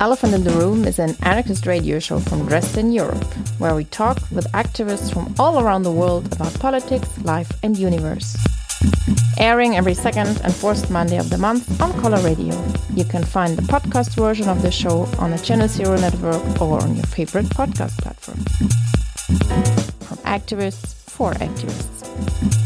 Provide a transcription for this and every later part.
Elephant in the Room is an anarchist radio show from Dresden, Europe, where we talk with activists from all around the world about politics, life, and universe. Airing every second and fourth Monday of the month on Color Radio. You can find the podcast version of the show on the Channel Zero network or on your favorite podcast platform. From activists for activists.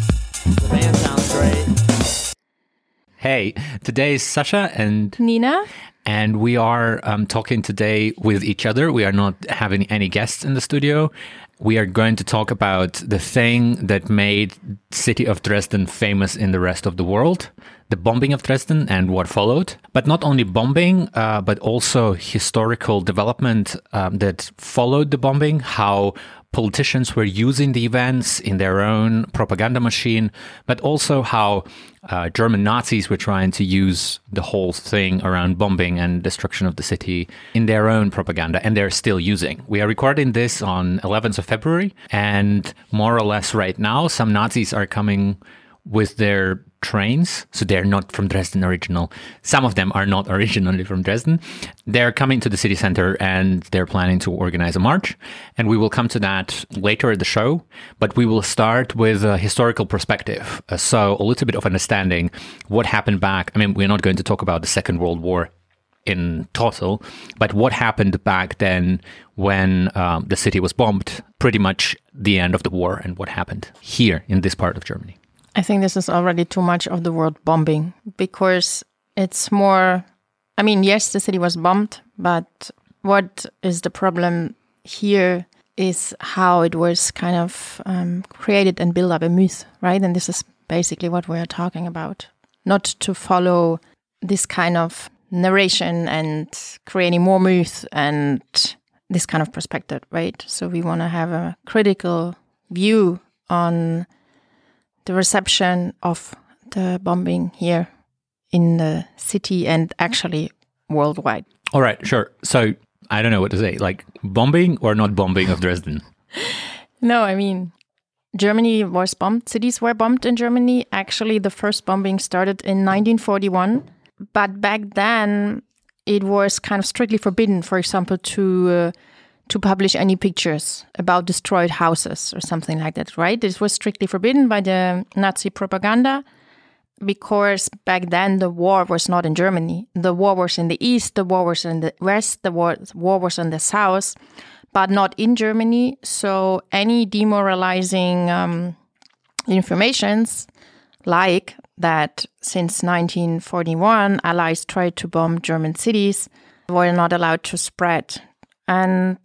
Hey, today is Sasha and Nina? and we are um, talking today with each other. We are not having any guests in the studio. We are going to talk about the thing that made city of Dresden famous in the rest of the world, the bombing of Dresden and what followed. But not only bombing, uh, but also historical development um, that followed the bombing, how politicians were using the events in their own propaganda machine, but also how uh, German Nazis were trying to use the whole thing around bombing and destruction of the city in their own propaganda, and they're still using. We are recording this on 11th of February, and more or less right now, some Nazis are coming with their trains. So they're not from Dresden original. Some of them are not originally from Dresden. They're coming to the city center and they're planning to organize a march. And we will come to that later at the show. But we will start with a historical perspective. Uh, so a little bit of understanding what happened back. I mean, we're not going to talk about the Second World War in total, but what happened back then when um, the city was bombed, pretty much the end of the war, and what happened here in this part of Germany. I think this is already too much of the word bombing because it's more. I mean, yes, the city was bombed, but what is the problem here is how it was kind of um, created and built up a myth, right? And this is basically what we are talking about. Not to follow this kind of narration and creating more myth and this kind of perspective, right? So we want to have a critical view on the reception of the bombing here in the city and actually worldwide. All right, sure. So I don't know what to say. Like bombing or not bombing of Dresden? no, I mean, Germany was bombed. Cities were bombed in Germany. Actually, the first bombing started in 1941. But back then, it was kind of strictly forbidden, for example, to uh, to publish any pictures about destroyed houses or something like that, right? This was strictly forbidden by the Nazi propaganda because back then the war was not in Germany. The war was in the east, the war was in the west, the war, war was in the south, but not in Germany. So any demoralizing um, informations like that since 1941 allies tried to bomb German cities were not allowed to spread and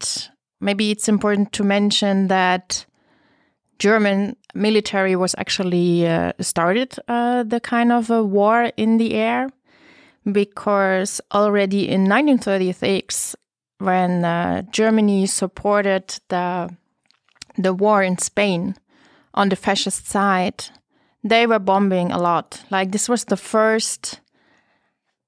maybe it's important to mention that German military was actually uh, started uh, the kind of a war in the air because already in 1936, when uh, Germany supported the the war in Spain on the fascist side, they were bombing a lot. Like this was the first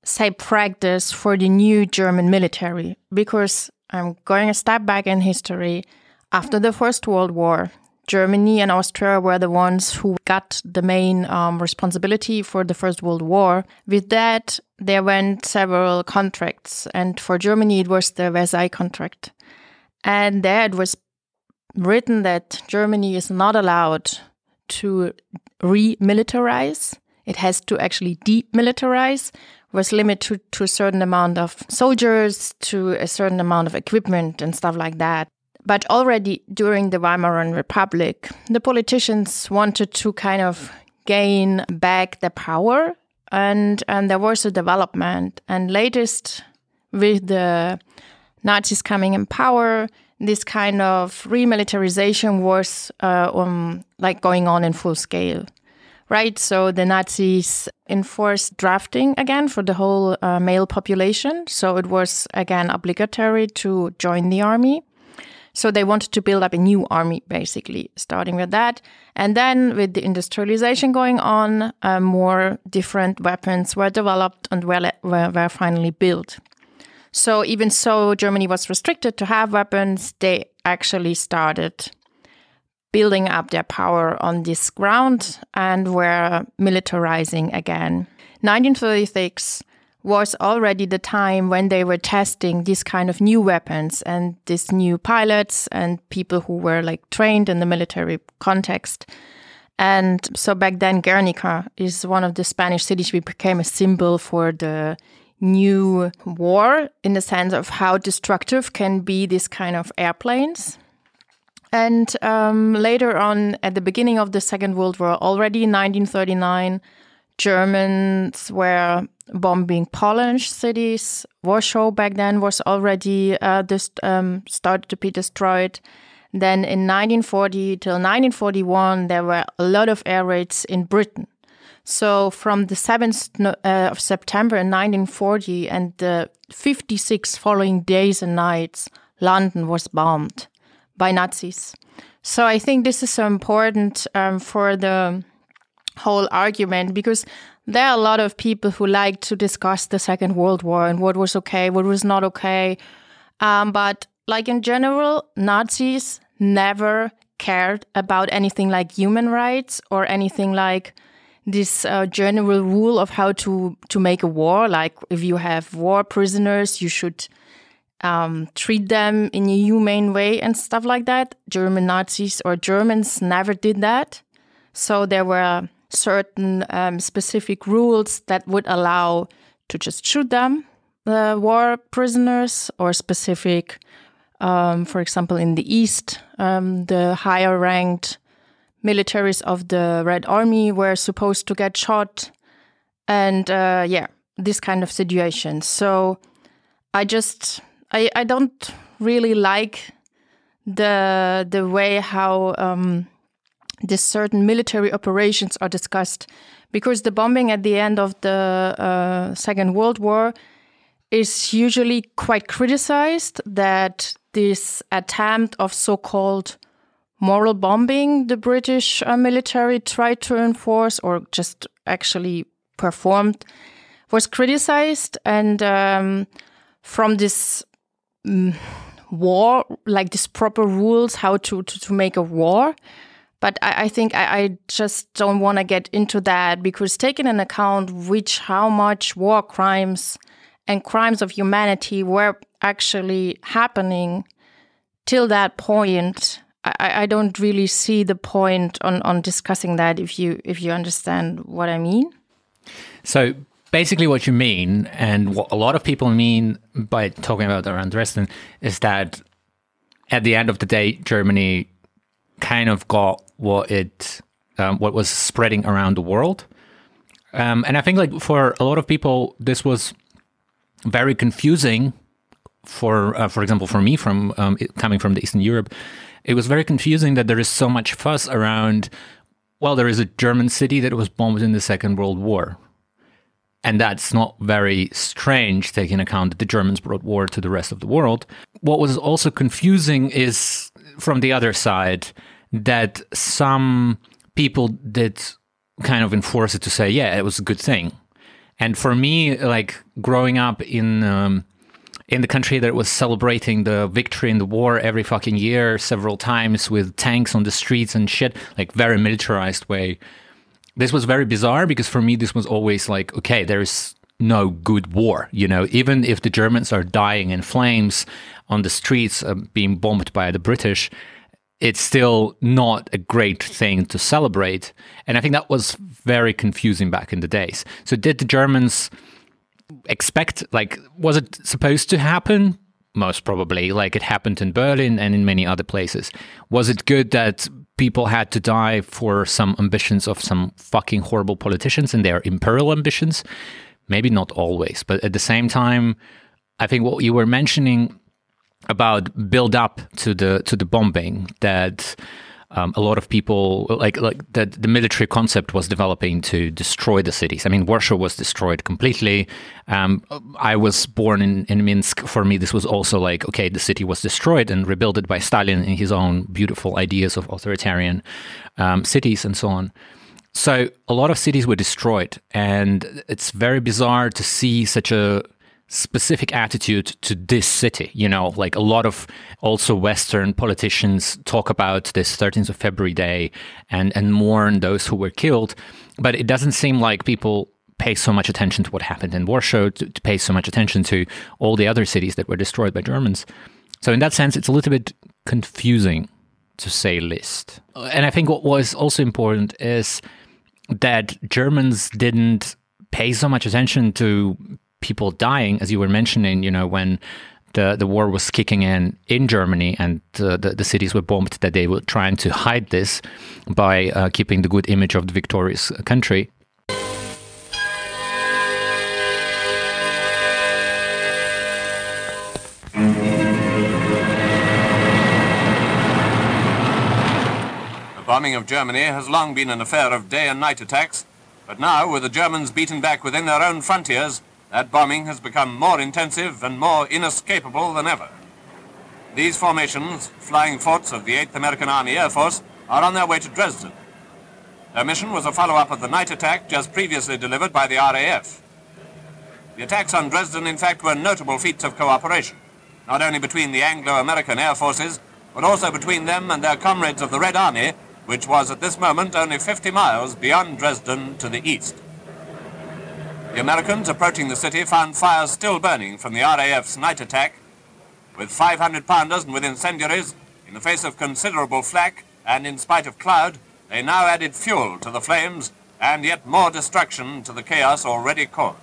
say practice for the new German military because I'm going a step back in history. After the First World War, Germany and Austria were the ones who got the main um, responsibility for the First World War. With that, there went several contracts, and for Germany, it was the Versailles Contract. And there it was written that Germany is not allowed to remilitarize, it has to actually demilitarize, was limited to, to a certain amount of soldiers, to a certain amount of equipment and stuff like that. But already during the Weimar Republic, the politicians wanted to kind of gain back their power, and and there was a development. And latest, with the Nazis coming in power, this kind of remilitarization was uh, um, like going on in full scale right? So the Nazis enforced drafting again for the whole uh, male population. So it was again obligatory to join the army. So they wanted to build up a new army, basically, starting with that. And then with the industrialization going on, uh, more different weapons were developed and were, were, were finally built. So even so, Germany was restricted to have weapons. They actually started building up their power on this ground and were militarizing again. 1936 was already the time when they were testing these kind of new weapons and these new pilots and people who were like trained in the military context. And so back then, Guernica is one of the Spanish cities which became a symbol for the new war in the sense of how destructive can be this kind of airplanes. And um, later on, at the beginning of the Second World War, already in 1939, Germans were bombing Polish cities. Warsaw back then was already uh, this, um, started to be destroyed. Then in 1940 till 1941, there were a lot of air raids in Britain. So from the 7th uh, of September in 1940 and the 56 following days and nights, London was bombed by Nazis. So I think this is so important um, for the whole argument because there are a lot of people who like to discuss the Second World War and what was okay, what was not okay. Um, but like in general, Nazis never cared about anything like human rights or anything like this uh, general rule of how to to make a war. Like if you have war prisoners, you should um, treat them in a humane way and stuff like that. German Nazis or Germans never did that. So there were certain um, specific rules that would allow to just shoot them, the war prisoners, or specific, um, for example, in the East, um, the higher ranked militaries of the Red Army were supposed to get shot. And uh, yeah, this kind of situation. So I just, I, I don't really like the the way how um, these certain military operations are discussed because the bombing at the end of the uh, Second World War is usually quite criticized that this attempt of so-called moral bombing the British uh, military tried to enforce or just actually performed was criticized. And um, from this war like these proper rules how to, to, to make a war but I, I think I, I, just don't want to get into that because taking in account which how much war crimes and crimes of humanity were actually happening till that point, I, I don't really see the point on, on discussing that if you if you understand what I mean. So basically what you mean and what a lot of people mean by talking about around Dresden is that at the end of the day Germany kind of got what it um, what was spreading around the world. Um, and I think like for a lot of people, this was very confusing. For uh, for example, for me from um, coming from the Eastern Europe, it was very confusing that there is so much fuss around. Well, there is a German city that was bombed in the Second World War, and that's not very strange, taking account that the Germans brought war to the rest of the world. What was also confusing is from the other side that some people did kind of enforce it to say, yeah, it was a good thing. And for me, like growing up in um, in the country that was celebrating the victory in the war every fucking year, several times with tanks on the streets and shit, like very militarized way. This was very bizarre because for me, this was always like, okay, there's no good war. You know, even if the Germans are dying in flames on the streets, uh, being bombed by the British, it's still not a great thing to celebrate. And I think that was very confusing back in the days. So, did the Germans expect, like, was it supposed to happen? Most probably, like it happened in Berlin and in many other places. Was it good that people had to die for some ambitions of some fucking horrible politicians and their imperial ambitions? Maybe not always, but at the same time, I think what you were mentioning about build up to the to the bombing that um, a lot of people like like that the military concept was developing to destroy the cities. I mean, Warsaw was destroyed completely. Um, I was born in, in Minsk. For me, this was also like okay, the city was destroyed and rebuilt by Stalin in his own beautiful ideas of authoritarian um, cities and so on. So a lot of cities were destroyed, and it's very bizarre to see such a specific attitude to this city. You know, like a lot of also Western politicians talk about this 13th of February day and, and mourn those who were killed. But it doesn't seem like people pay so much attention to what happened in Warsaw, to, to pay so much attention to all the other cities that were destroyed by Germans. So, in that sense, it's a little bit confusing to say least. And I think what was also important is that Germans didn't pay so much attention to people dying, as you were mentioning, you know, when the, the war was kicking in in Germany and uh, the, the cities were bombed, that they were trying to hide this by uh, keeping the good image of the victorious country. The bombing of Germany has long been an affair of day and night attacks, but now, with the Germans beaten back within their own frontiers, that bombing has become more intensive and more inescapable than ever. These formations, flying forts of the 8th American Army Air Force, are on their way to Dresden. Their mission was a follow-up of the night attack just previously delivered by the RAF. The attacks on Dresden, in fact, were notable feats of cooperation, not only between the Anglo-American air forces, but also between them and their comrades of the Red Army, which was at this moment only 50 miles beyond Dresden to the east. The Americans approaching the city found fires still burning from the RAF's night attack. With 500 pounders and with incendiaries, in the face of considerable flak and in spite of cloud, they now added fuel to the flames and yet more destruction to the chaos already caused.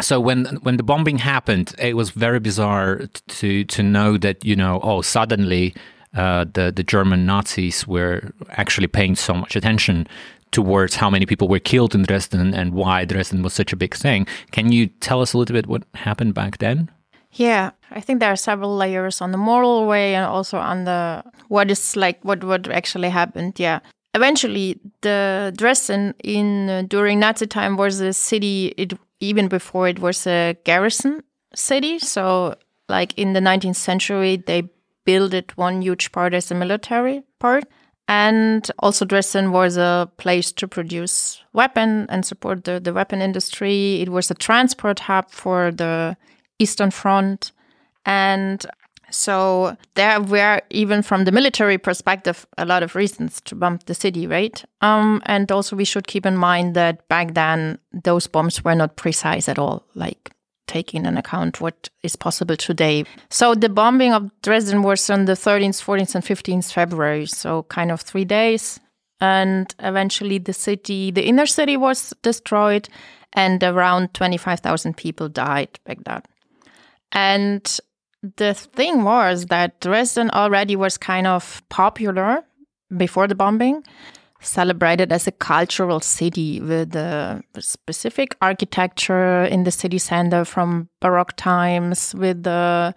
So when when the bombing happened, it was very bizarre to to know that you know oh suddenly uh, the the German Nazis were actually paying so much attention towards how many people were killed in Dresden and why Dresden was such a big thing. Can you tell us a little bit what happened back then? Yeah, I think there are several layers on the moral way and also on the what is like what what actually happened. Yeah. Eventually, the Dresden in uh, during Nazi time was a city. It even before it was a garrison city. So, like in the 19th century, they built it one huge part as a military part. And also, Dresden was a place to produce weapon and support the, the weapon industry. It was a transport hub for the Eastern Front. And so there were, even from the military perspective, a lot of reasons to bomb the city, right? Um, and also we should keep in mind that back then those bombs were not precise at all, like taking into account what is possible today. So the bombing of Dresden was on the 13th, 14th, and 15th February, so kind of three days. And eventually the city, the inner city was destroyed, and around 25,000 people died back then. And the thing was that Dresden already was kind of popular before the bombing, celebrated as a cultural city with a specific architecture in the city center from Baroque times, with the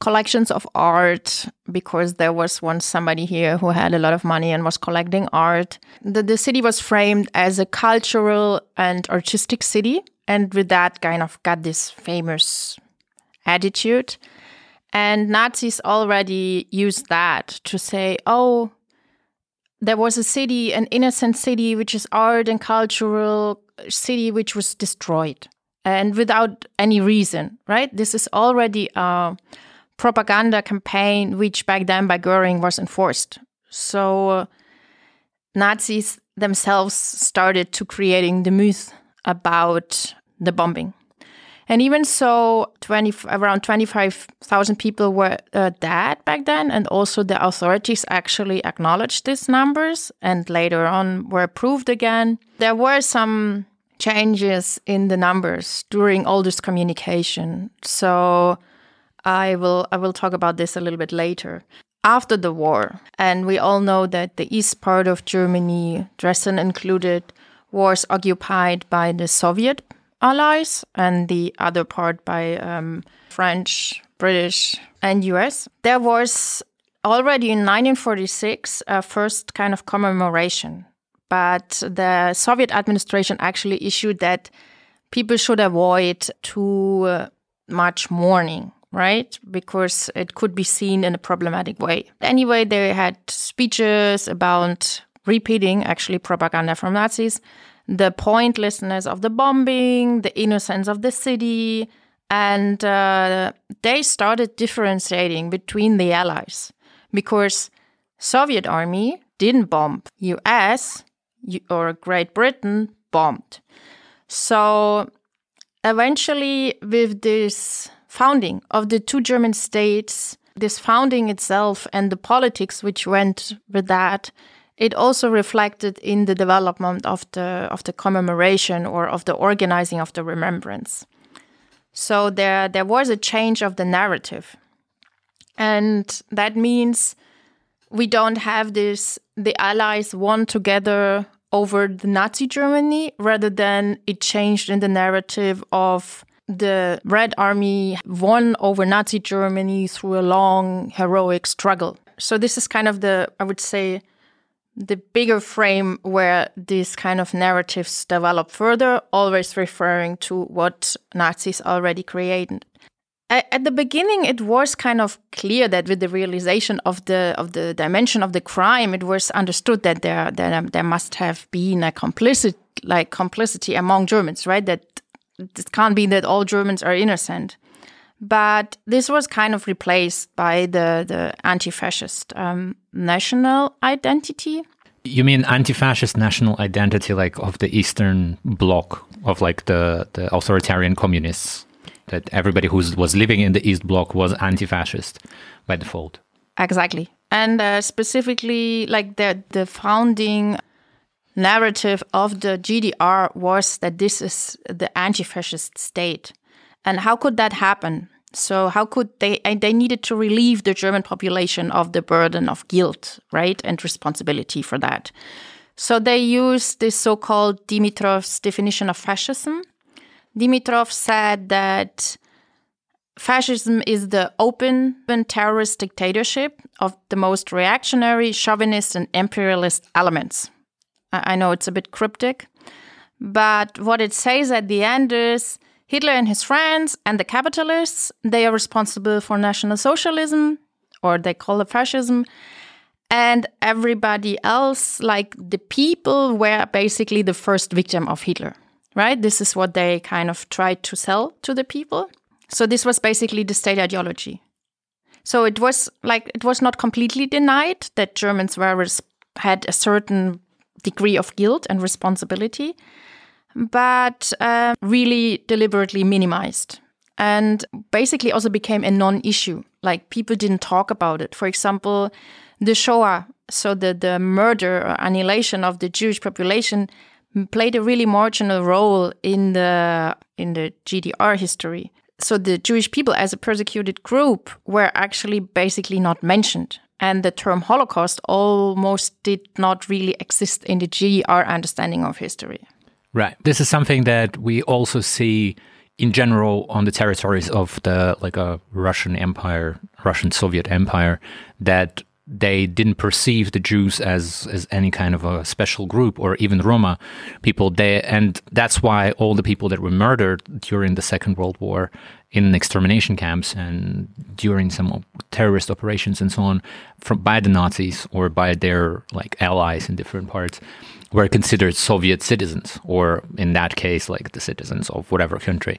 collections of art because there was once somebody here who had a lot of money and was collecting art. The, the city was framed as a cultural and artistic city, and with that, kind of got this famous attitude. And Nazis already used that to say, oh, there was a city, an innocent city, which is art and cultural city, which was destroyed and without any reason, right? This is already a propaganda campaign, which back then by Goering was enforced. So uh, Nazis themselves started to creating the myth about the bombing. And even so, 20, around 25,000 people were uh, dead back then. And also, the authorities actually acknowledged these numbers and later on were approved again. There were some changes in the numbers during all this communication. So, I will, I will talk about this a little bit later. After the war, and we all know that the east part of Germany, Dresden included, was occupied by the Soviet allies, and the other part by um, French, British, and US. There was already in 1946 a first kind of commemoration, but the Soviet administration actually issued that people should avoid too uh, much mourning right? Because it could be seen in a problematic way. Anyway, they had speeches about repeating actually propaganda from Nazis the pointlessness of the bombing, the innocence of the city, And uh, they started differentiating between the allies because Soviet army didn't bomb. US or Great Britain bombed. So eventually with this founding of the two German states, this founding itself and the politics which went with that, it also reflected in the development of the of the commemoration or of the organizing of the remembrance. So there there was a change of the narrative. And that means we don't have this the allies won together over the Nazi Germany rather than it changed in the narrative of the Red Army won over Nazi Germany through a long heroic struggle. So this is kind of the I would say the bigger frame where these kind of narratives develop further, always referring to what Nazis already created. At the beginning, it was kind of clear that with the realization of the of the dimension of the crime, it was understood that there there, um, there must have been a complicit like complicity among Germans, right? That it can't be that all Germans are innocent. But this was kind of replaced by the, the anti fascist um, national identity. You mean anti fascist national identity, like of the Eastern Bloc, of like the, the authoritarian communists? That everybody who was living in the East Bloc was anti fascist by default. Exactly. And uh, specifically, like the, the founding narrative of the GDR was that this is the anti fascist state. And how could that happen? So how could they they needed to relieve the German population of the burden of guilt, right? And responsibility for that. So they used this so-called Dimitrov's definition of fascism. Dimitrov said that fascism is the open terrorist dictatorship of the most reactionary, chauvinist, and imperialist elements. I know it's a bit cryptic, but what it says at the end is Hitler and his friends and the capitalists, they are responsible for National Socialism, or they call it fascism. And everybody else, like the people, were basically the first victim of Hitler, right? This is what they kind of tried to sell to the people. So this was basically the state ideology. So it was like it was not completely denied that Germans were had a certain degree of guilt and responsibility, but uh, really deliberately minimized and basically also became a non issue. Like people didn't talk about it. For example, the Shoah, so the, the murder or annihilation of the Jewish population, played a really marginal role in the in the GDR history. So the Jewish people as a persecuted group were actually basically not mentioned. And the term Holocaust almost did not really exist in the GDR understanding of history. Right. This is something that we also see in general on the territories of the like a Russian Empire, Russian Soviet Empire, that they didn't perceive the Jews as as any kind of a special group or even Roma people. They and that's why all the people that were murdered during the Second World War in extermination camps and during some terrorist operations and so on from by the Nazis or by their like allies in different parts were considered Soviet citizens, or in that case, like the citizens of whatever country.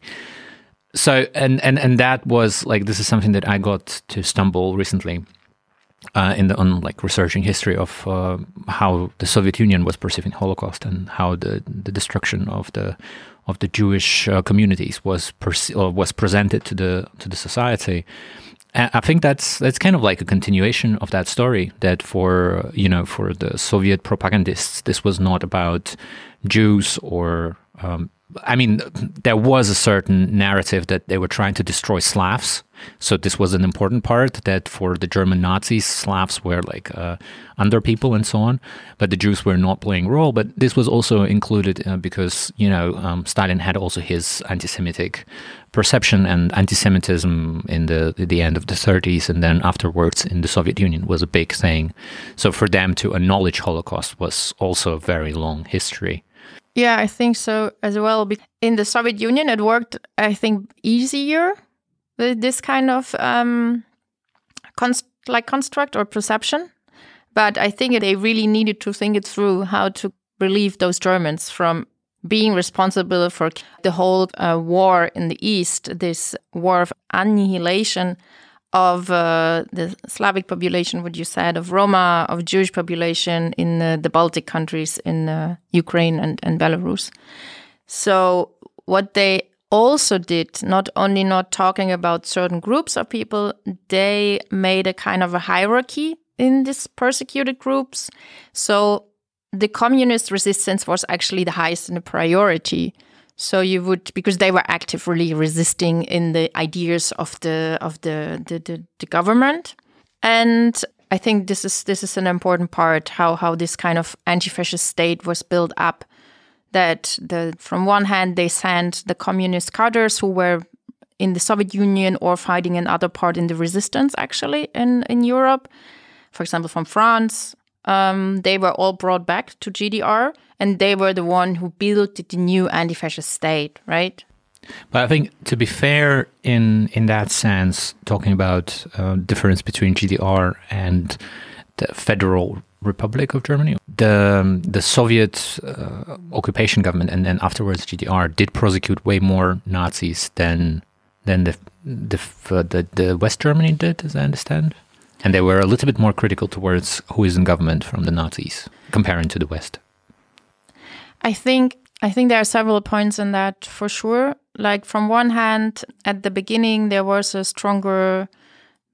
So, and and and that was like this is something that I got to stumble recently uh, in the on like researching history of uh, how the Soviet Union was perceiving Holocaust and how the the destruction of the of the Jewish uh, communities was perce- was presented to the to the society. I think that's that's kind of like a continuation of that story. That for you know for the Soviet propagandists, this was not about Jews or um, I mean, there was a certain narrative that they were trying to destroy Slavs. So this was an important part that for the German Nazis, Slavs were like uh, under people and so on, but the Jews were not playing role. But this was also included uh, because you know um, Stalin had also his anti-Semitic perception and anti-Semitism in the the end of the 30s, and then afterwards in the Soviet Union was a big thing. So for them to acknowledge Holocaust was also a very long history. Yeah, I think so as well. In the Soviet Union, it worked, I think, easier with this kind of um, const like construct or perception. But I think they really needed to think it through how to relieve those Germans from being responsible for the whole uh, war in the East, this war of annihilation of uh, the Slavic population, what you said, of Roma, of Jewish population in uh, the Baltic countries, in uh, Ukraine and, and Belarus. So, what they also did, not only not talking about certain groups of people, they made a kind of a hierarchy in these persecuted groups. So, the communist resistance was actually the highest in the priority. So you would because they were actively resisting in the ideas of the of the the, the, the government. And I think this is this is an important part how how this kind of anti-fascist state was built up. That the from one hand they sent the communist cadres who were in the Soviet Union or fighting in other part in the resistance actually in in Europe, for example from France um, they were all brought back to GDR, and they were the one who built the new anti-fascist state, right? But I think, to be fair, in in that sense, talking about uh, difference between GDR and the Federal Republic of Germany, the the Soviet uh, occupation government and then afterwards GDR did prosecute way more Nazis than than the the the, the West Germany did, as I understand. And they were a little bit more critical towards who is in government from the Nazis, comparing to the West. I think I think there are several points in that for sure. Like from one hand, at the beginning there was a stronger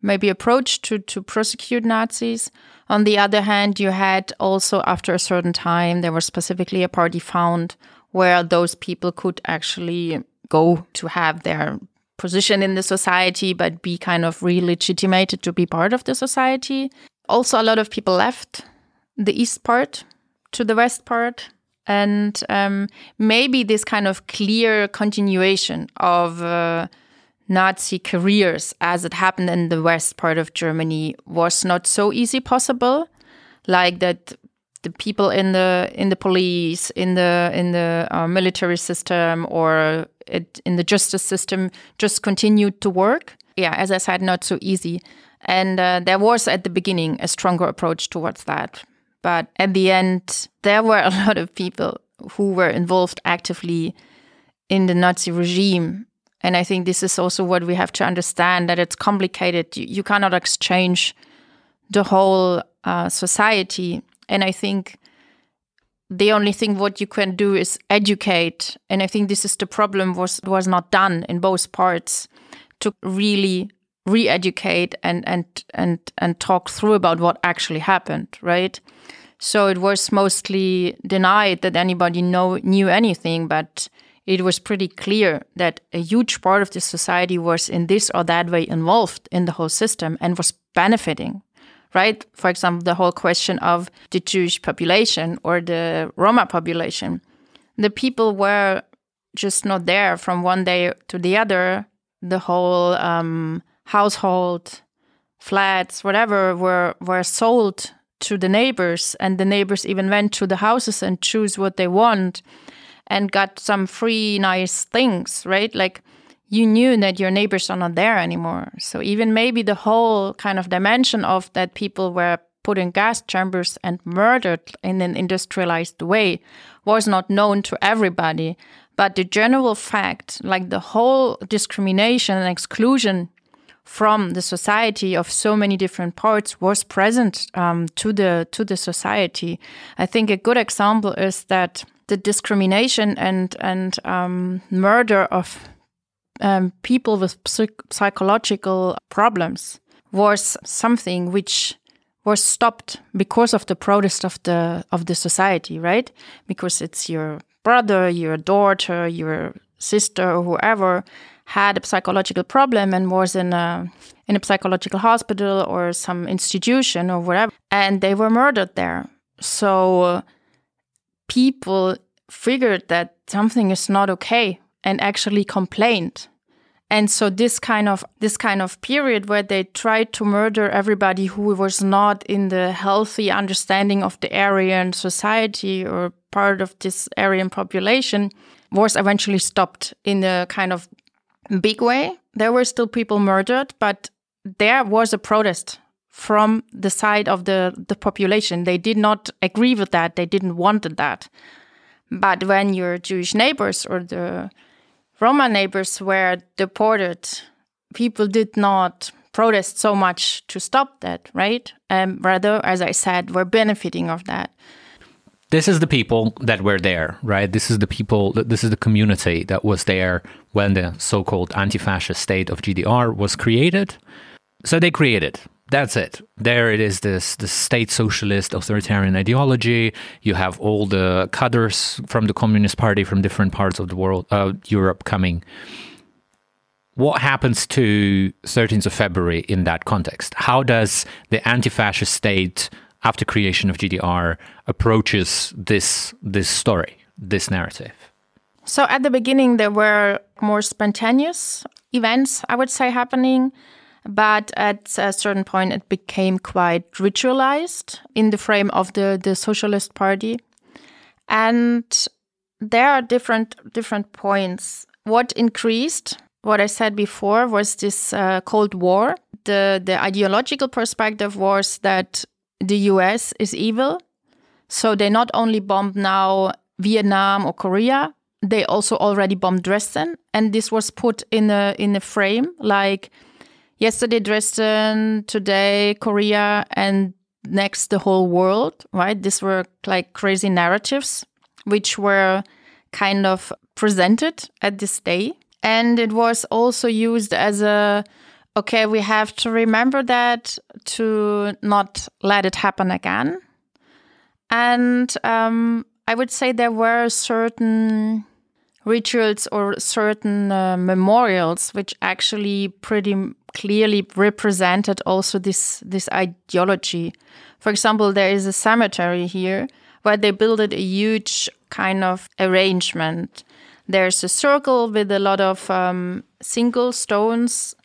maybe approach to to prosecute Nazis. On the other hand, you had also after a certain time there was specifically a party found where those people could actually go to have their position in the society, but be kind of re-legitimated to be part of the society. Also, a lot of people left the east part to the west part. And um, maybe this kind of clear continuation of uh, Nazi careers as it happened in the west part of Germany was not so easy possible. Like that the people in the in the police, in the in the uh, military system, or it, in the justice system, just continued to work. Yeah, as I said, not so easy. And uh, there was at the beginning a stronger approach towards that. But at the end, there were a lot of people who were involved actively in the Nazi regime. And I think this is also what we have to understand that it's complicated. You, you cannot exchange the whole uh, society and I think the only thing what you can do is educate. And I think this is the problem was was not done in both parts to really re-educate and and and and talk through about what actually happened, right? So it was mostly denied that anybody know knew anything, but it was pretty clear that a huge part of the society was in this or that way involved in the whole system and was benefiting right? For example, the whole question of the Jewish population or the Roma population. The people were just not there from one day to the other. The whole um, household, flats, whatever, were were sold to the neighbors, and the neighbors even went to the houses and choose what they want, and got some free nice things, right? Like you knew that your neighbors are not there anymore. So even maybe the whole kind of dimension of that people were put in gas chambers and murdered in an industrialized way was not known to everybody. But the general fact, like the whole discrimination and exclusion from the society of so many different parts was present um, to the to the society. I think a good example is that the discrimination and and um, murder of um, people with psych psychological problems was something which was stopped because of the protest of the of the society, right? Because it's your brother, your daughter, your sister, or whoever had a psychological problem and was in a in a psychological hospital or some institution or whatever, and they were murdered there. So people figured that something is not okay and actually complained. And so this kind of this kind of period where they tried to murder everybody who was not in the healthy understanding of the Aryan society or part of this Aryan population was eventually stopped in the kind of big way. There were still people murdered, but there was a protest from the side of the, the population. They did not agree with that. They didn't want that. But when your Jewish neighbors or the Roma neighbors were deported, people did not protest so much to stop that, right? Um, rather, as I said, were benefiting of that. This is the people that were there, right? This is the people, this is the community that was there when the so called anti fascist state of GDR was created. So they created. That's it. There it is this the state socialist authoritarian ideology. You have all the cadres from the Communist Party from different parts of the world, uh, Europe coming what happens to 13th of February in that context? How does the anti-fascist state after creation of GDR approaches this this story, this narrative? So at the beginning there were more spontaneous events, I would say, happening. But at a certain point, it became quite ritualized in the frame of the, the Socialist Party. And there are different different points. What increased what I said before was this uh, Cold War. The the ideological perspective was that the U.S. is evil, so they not only bombed now Vietnam or Korea, they also already bombed Dresden, and this was put in a in a frame like yesterday Dresden, today Korea, and next the whole world. Right? These were like crazy narratives, which were kind of presented at this day and it was also used as a okay, we have to remember that to not let it happen again. And um, I would say there were certain rituals or certain uh, memorials which actually pretty clearly represented also this this ideology. For example, there is a cemetery here where they built a huge kind of arrangement there's a circle with a lot of um, single stones,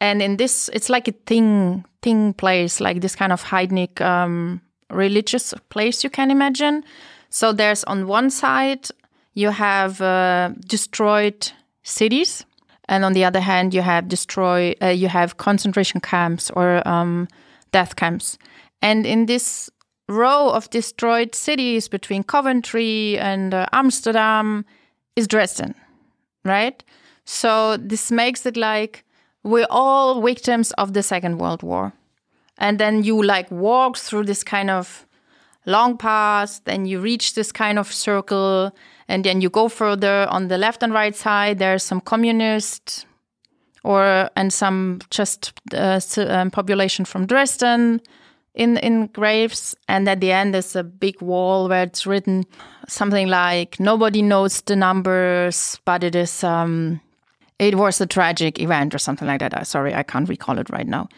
and in this, it's like a thing thing place, like this kind of Heidnik um, religious place you can imagine. So there's on one side you have uh, destroyed cities, and on the other hand you have destroy uh, you have concentration camps or um, death camps, and in this row of destroyed cities between Coventry and uh, Amsterdam is Dresden, right? So this makes it like we're all victims of the Second World War. And then you like walk through this kind of long path, then you reach this kind of circle, and then you go further on the left and right side. There's some communist or and some just uh, um, population from Dresden in in graves, and at the end there's a big wall where it's written something like nobody knows the numbers, but it is um, it was a tragic event or something like that. Uh, sorry, I can't recall it right now.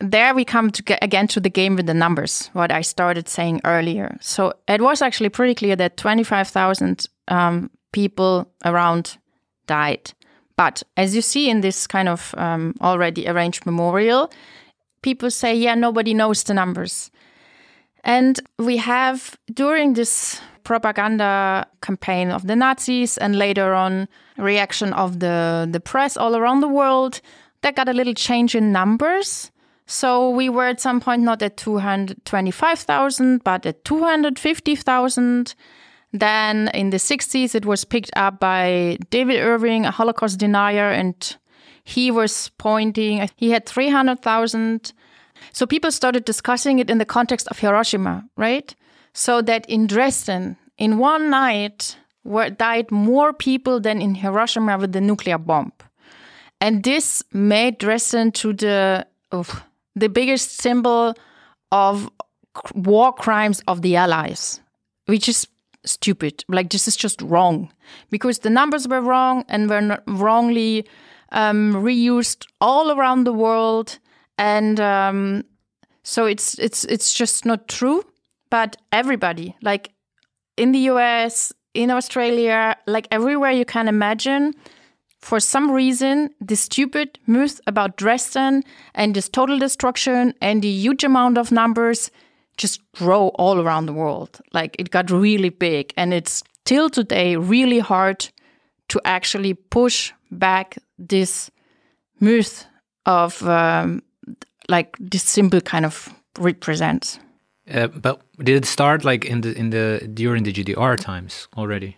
There we come to get again to the game with the numbers, what I started saying earlier. So it was actually pretty clear that 25,000 um, people around died. But as you see in this kind of um, already arranged memorial, people say, yeah, nobody knows the numbers. And we have, during this propaganda campaign of the Nazis and later on reaction of the, the press all around the world, that got a little change in numbers. So we were at some point not at 225,000, but at 250,000. Then in the 60s, it was picked up by David Irving, a Holocaust denier, and he was pointing, he had 300,000. So people started discussing it in the context of Hiroshima, right? So that in Dresden, in one night, were died more people than in Hiroshima with the nuclear bomb. And this made Dresden to the the biggest symbol of war crimes of the Allies, which is stupid. Like this is just wrong because the numbers were wrong and were wrongly um, reused all around the world, and um, so it's it's it's just not true. But everybody, like in the US, in Australia, like everywhere you can imagine, for some reason, this stupid myth about Dresden and this total destruction and the huge amount of numbers just grow all around the world. Like it got really big, and it's till today really hard to actually push back this myth of um, like this symbol kind of represents. Uh, but did it start like in the in the during the GDR times already?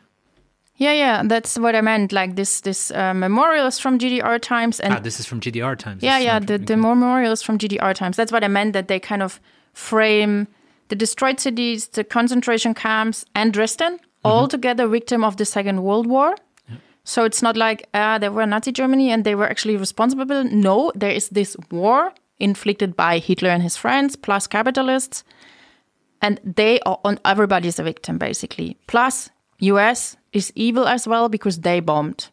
Yeah, yeah, that's what I meant. Like this, this uh, memorials from GDR times, and Ah, this is from GDR times. yeah, yeah, the, the memorials from GDR times. That's what I meant. That they kind of frame the destroyed cities, the concentration camps, and Dresden all together victim of the Second World War. So it's not like uh, they were Nazi Germany and they were actually responsible. No, there is this war inflicted by Hitler and his friends plus capitalists, and they are on everybody's a victim basically. Plus, US is evil as well because they bombed,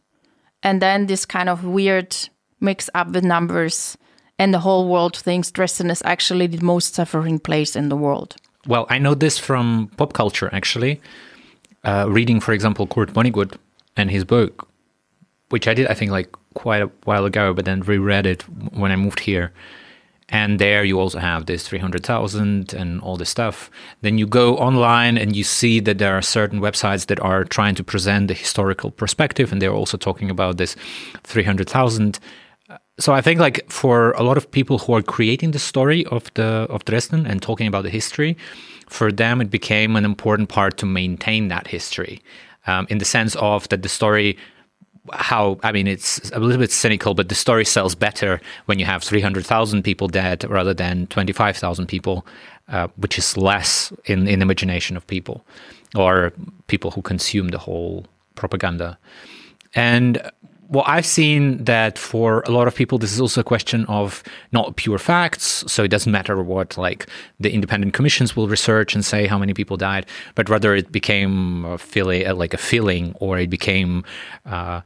and then this kind of weird mix up with numbers, and the whole world thinks Dresden is actually the most suffering place in the world. Well, I know this from pop culture, actually. Uh, reading, for example, Kurt Vonnegut and his book, which I did, I think, like quite a while ago, but then reread it when I moved here. And there you also have this 300,000 and all this stuff. Then you go online and you see that there are certain websites that are trying to present the historical perspective, and they're also talking about this 300,000 so I think like for a lot of people who are creating the story of the of Dresden and talking about the history, for them it became an important part to maintain that history, um, in the sense of that the story. How I mean, it's a little bit cynical, but the story sells better when you have three hundred thousand people dead rather than twenty five thousand people, uh, which is less in in imagination of people, or people who consume the whole propaganda. And well, I've seen that for a lot of people, this is also a question of not pure facts. So it doesn't matter what like the independent commissions will research and say how many people died, but rather it became a feeling, like a feeling, or it became. Uh,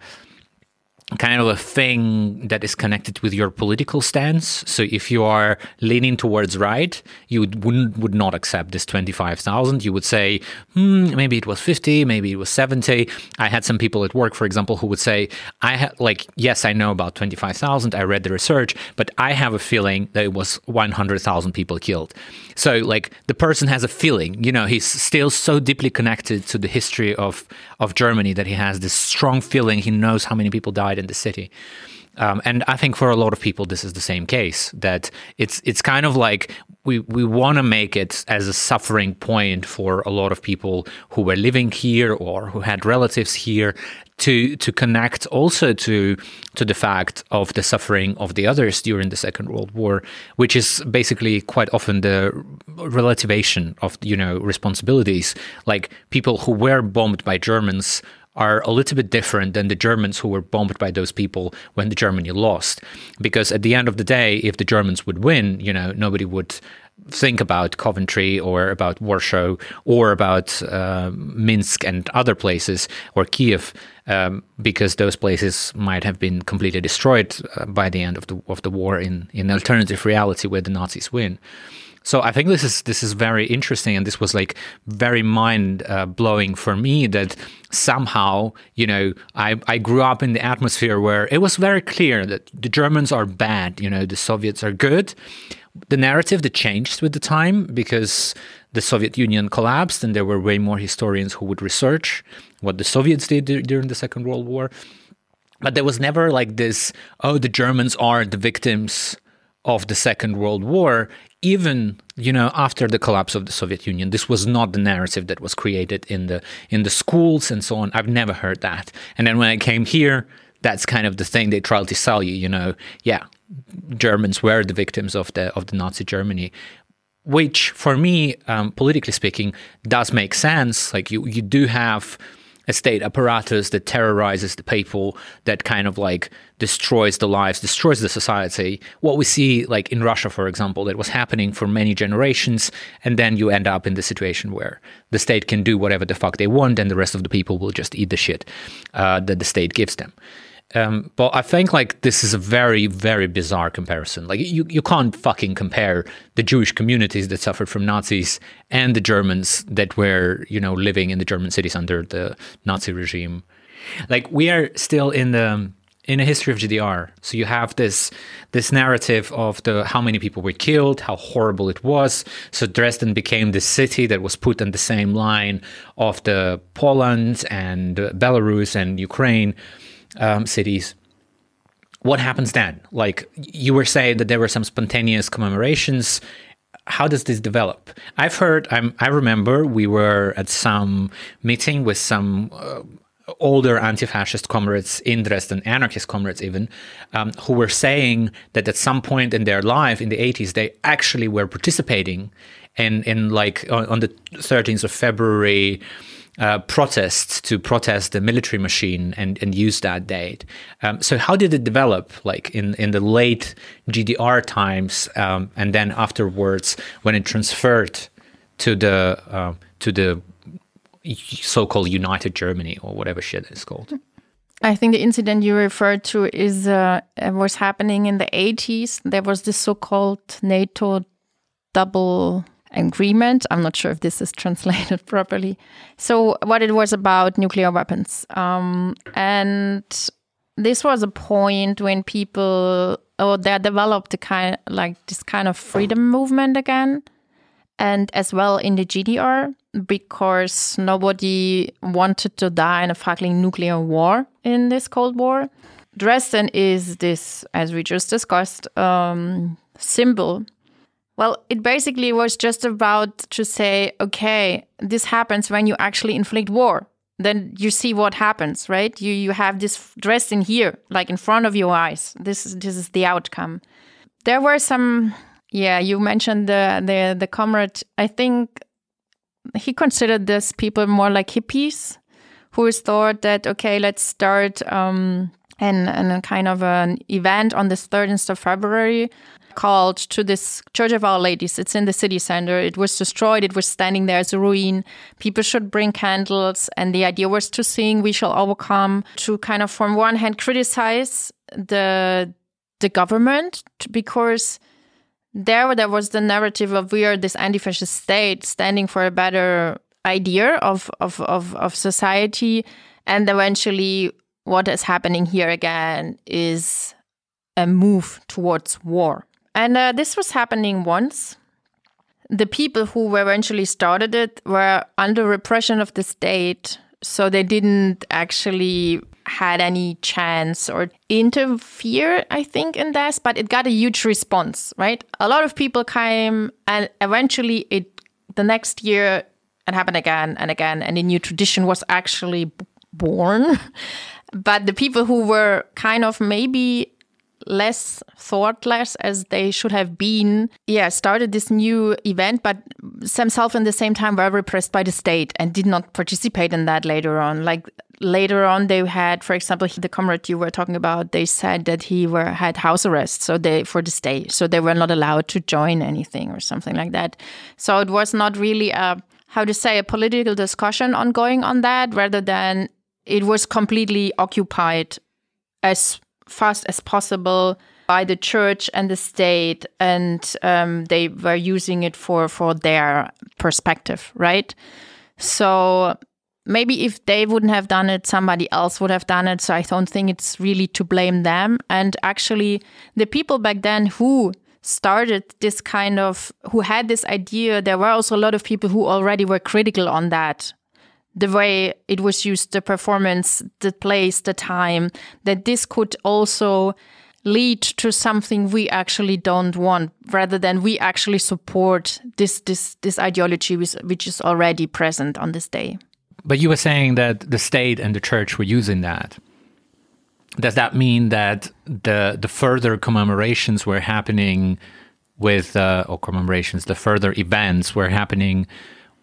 kind of a thing that is connected with your political stance. So if you are leaning towards right, you would, wouldn't, accept this 25,000. You would say, hmm, maybe it was 50, maybe it was 70. I had some people at work, for example, who would say, I had like, yes, I know about 25,000. I read the research, but I have a feeling that it was 100,000 people killed. So like the person has a feeling, you know, he's still so deeply connected to the history of, of Germany that he has this strong feeling. He knows how many people died in the city. Um, and I think for a lot of people, this is the same case. That it's it's kind of like we we want to make it as a suffering point for a lot of people who were living here or who had relatives here to to connect also to to the fact of the suffering of the others during the Second World War, which is basically quite often the relativation of you know responsibilities. Like people who were bombed by Germans are a little bit different than the Germans who were bombed by those people when the Germany lost. Because at the end of the day, if the Germans would win, you know, nobody would think about Coventry or about Warsaw or about uh, Minsk and other places or Kiev, um, because those places might have been completely destroyed uh, by the end of the of the war in in alternative reality where the Nazis win. So I think this is this is very interesting, and this was like very mind uh, blowing for me that somehow you know I I grew up in the atmosphere where it was very clear that the Germans are bad, you know the Soviets are good. The narrative that changed with the time because the Soviet Union collapsed, and there were way more historians who would research what the Soviets did during the Second World War. But there was never like this. Oh, the Germans are the victims of the Second World War, even you know after the collapse of the Soviet Union, this was not the narrative that was created in the in the schools and so on. I've never heard that. And then when I came here, that's kind of the thing they try to sell you. You know, yeah, Germans were the victims of the of the Nazi Germany. Which, for me, um, politically speaking, does make sense. Like you, you do have a state apparatus that terrorizes the people, that kind of like destroys the lives, destroys the society. What we see, like in Russia, for example, that was happening for many generations, and then you end up in the situation where the state can do whatever the fuck they want, and the rest of the people will just eat the shit uh, that the state gives them. Um, but I think like this is a very, very bizarre comparison. Like you, you can't fucking compare the Jewish communities that suffered from Nazis and the Germans that were, you know, living in the German cities under the Nazi regime. Like we are still in the in a history of GDR. So you have this this narrative of the how many people were killed, how horrible it was. So Dresden became the city that was put on the same line of the Poland and Belarus and Ukraine um, cities. What happens then? Like you were saying that there were some spontaneous commemorations. How does this develop? I've heard. I'm, I remember we were at some meeting with some uh, older anti-fascist comrades in Dresden, anarchist comrades even, um, who were saying that at some point in their life in the 80s they actually were participating in in like on, on the 13th of February uh, protests to protest the military machine and, and use that date. Um, so how did it develop like in, in the late GDR times um, and then afterwards when it transferred to the uh, to the so-called United Germany or whatever shit it's called? I think the incident you referred to is uh, was happening in the 80s. There was this so-called NATO double agreement. I'm not sure if this is translated properly. So, what it was about nuclear weapons. Um, and this was a point when people, oh, they developed a kind like this kind of freedom movement again. And as well in the GDR, because nobody wanted to die in a fucking nuclear war in this Cold War. Dresden is this, as we just discussed, um, symbol well, it basically was just about to say, okay, this happens when you actually inflict war. Then you see what happens, right? You you have this Dresden here, like in front of your eyes. This is this is the outcome. There were some, yeah. You mentioned the the the comrade. I think he considered this people more like hippies, who thought that okay, let's start um, and and kind of an event on the 13th of February called to this Church of Our Ladies. It's in the city center. It was destroyed. It was standing there as a ruin. People should bring candles. And the idea was to sing We Shall Overcome, to kind of, from one hand, criticize the the government because there there was the narrative of we are this anti-fascist state standing for a better idea of, of, of, of society. And eventually what is happening here again is a move towards war. And uh, this was happening once. The people who eventually started it were under repression of the state, so they didn't actually had any chance or interfere, I think, in this, but it got a huge response, right? A lot of people came and eventually it the next year it happened again and again and a new tradition was actually born. but the people who were kind of maybe less thoughtless as they should have been, yeah, started this new event, but themselves in the same time were repressed by the state and did not participate in that later on. Like later on, they had, for example, the comrade you were talking about, they said that he were had house arrest, so they for the state, so they were not allowed to join anything or something like that. So it was not really a how to say a political discussion ongoing on that, rather than it was completely occupied as fast as possible by the church and the state, and um, they were using it for for their perspective, right? So maybe if they wouldn't have done it, somebody else would have done it. So I don't think it's really to blame them. And actually, the people back then who started this kind of who had this idea there were also a lot of people who already were critical on that the way it was used, the performance, the place, the time, that this could also lead to something we actually don't want rather than we actually support this this this ideology which, is already present on this day. But you were saying that the state and the church were using that. Does that mean that the the further commemorations were happening with uh, or commemorations the further events were happening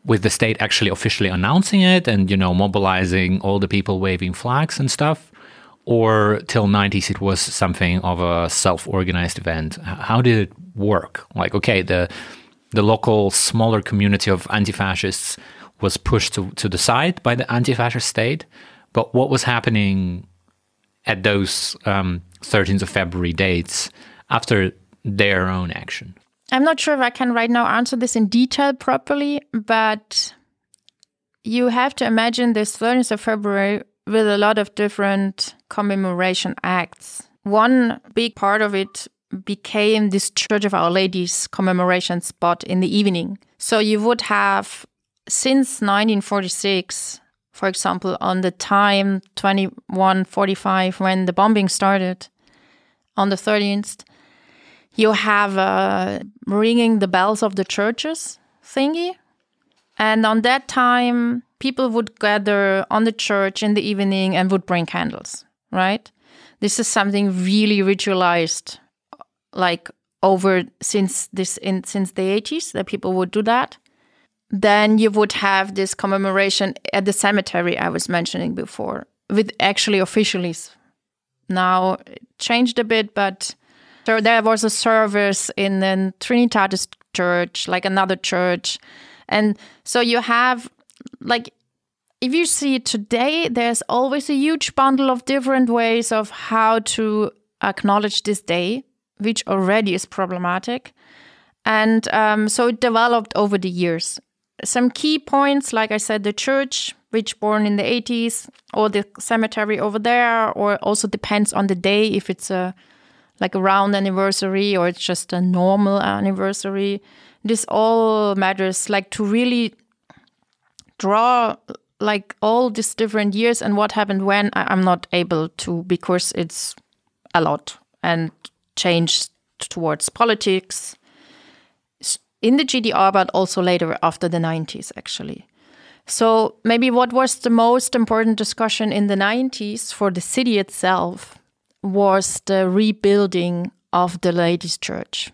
with the state actually officially announcing it and you know mobilizing all the people waving flags and stuff or till 90s it was something of a self-organized event. How did it work? Like okay the the local smaller community of anti-fascists was pushed to, to the side by the anti-fascist state but what was happening at those um, 13th of february dates after their own action I'm not sure if I can right now answer this in detail properly, but you have to imagine this 13th of February with a lot of different commemoration acts. One big part of it became this Church of Our Lady's commemoration spot in the evening. So you would have, since 1946, for example, on the time 2145 when the bombing started on the 13th, you have a ringing the bells of the churches thingy. And on that time, people would gather on the church in the evening and would bring candles, right? This is something really ritualized, like over since this in since the 80s that people would do that. Then you would have this commemoration at the cemetery I was mentioning before, with actually officials. Now it changed a bit, but so there was a service in the Trinitatis church, like another church. And so you have like if you see today, there's always a huge bundle of different ways of how to acknowledge this day, which already is problematic. And um, so it developed over the years. Some key points, like I said, the church, which born in the 80s, or the cemetery over there, or also depends on the day if it's a like a round anniversary or it's just a normal anniversary. This all matters, like to really draw like all these different years and what happened when I- I'm not able to because it's a lot and changed towards politics in the GDR, but also later after the 90s, actually. So maybe what was the most important discussion in the 90s for the city itself was the rebuilding of the ladies' church.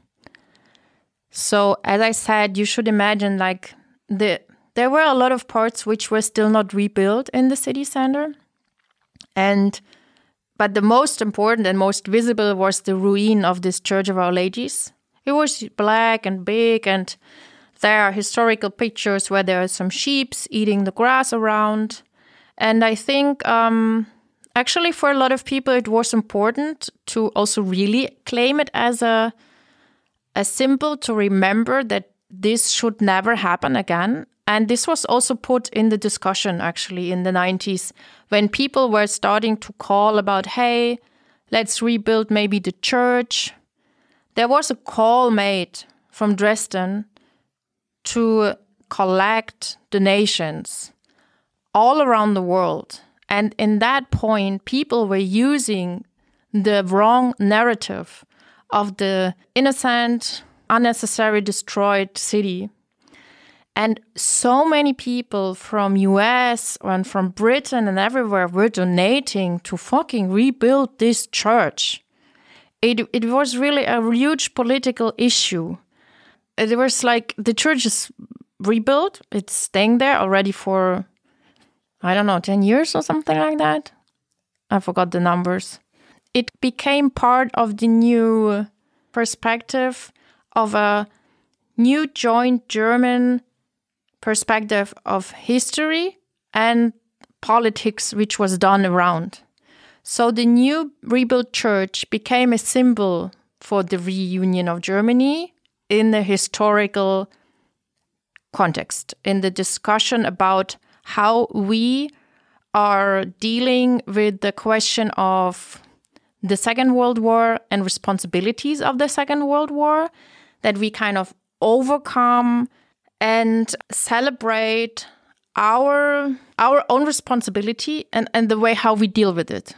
So as I said, you should imagine like the there were a lot of parts which were still not rebuilt in the city center. And but the most important and most visible was the ruin of this Church of Our Ladies. It was black and big and there are historical pictures where there are some sheep eating the grass around. And I think um, actually for a lot of people it was important to also really claim it as a a symbol to remember that this should never happen again. And this was also put in the discussion actually in the 90s when people were starting to call about, hey, let's rebuild maybe the church. There was a call made from Dresden to collect donations all around the world. And in that point, people were using the wrong narrative of the innocent, unnecessary destroyed city. And so many people from US and from Britain and everywhere were donating to fucking rebuild this church. It, it was really a huge political issue. It was like the church is rebuilt, it's staying there already for, I don't know, 10 years or something like that. I forgot the numbers it became part of the new perspective of a new joint German perspective of history and politics, which was done around. So the new rebuilt church became a symbol for the reunion of Germany in the historical context, in the discussion about how we are dealing with the question of the Second World War and responsibilities of the Second World War, that we kind of overcome and celebrate our our own responsibility and, and the way how we deal with it.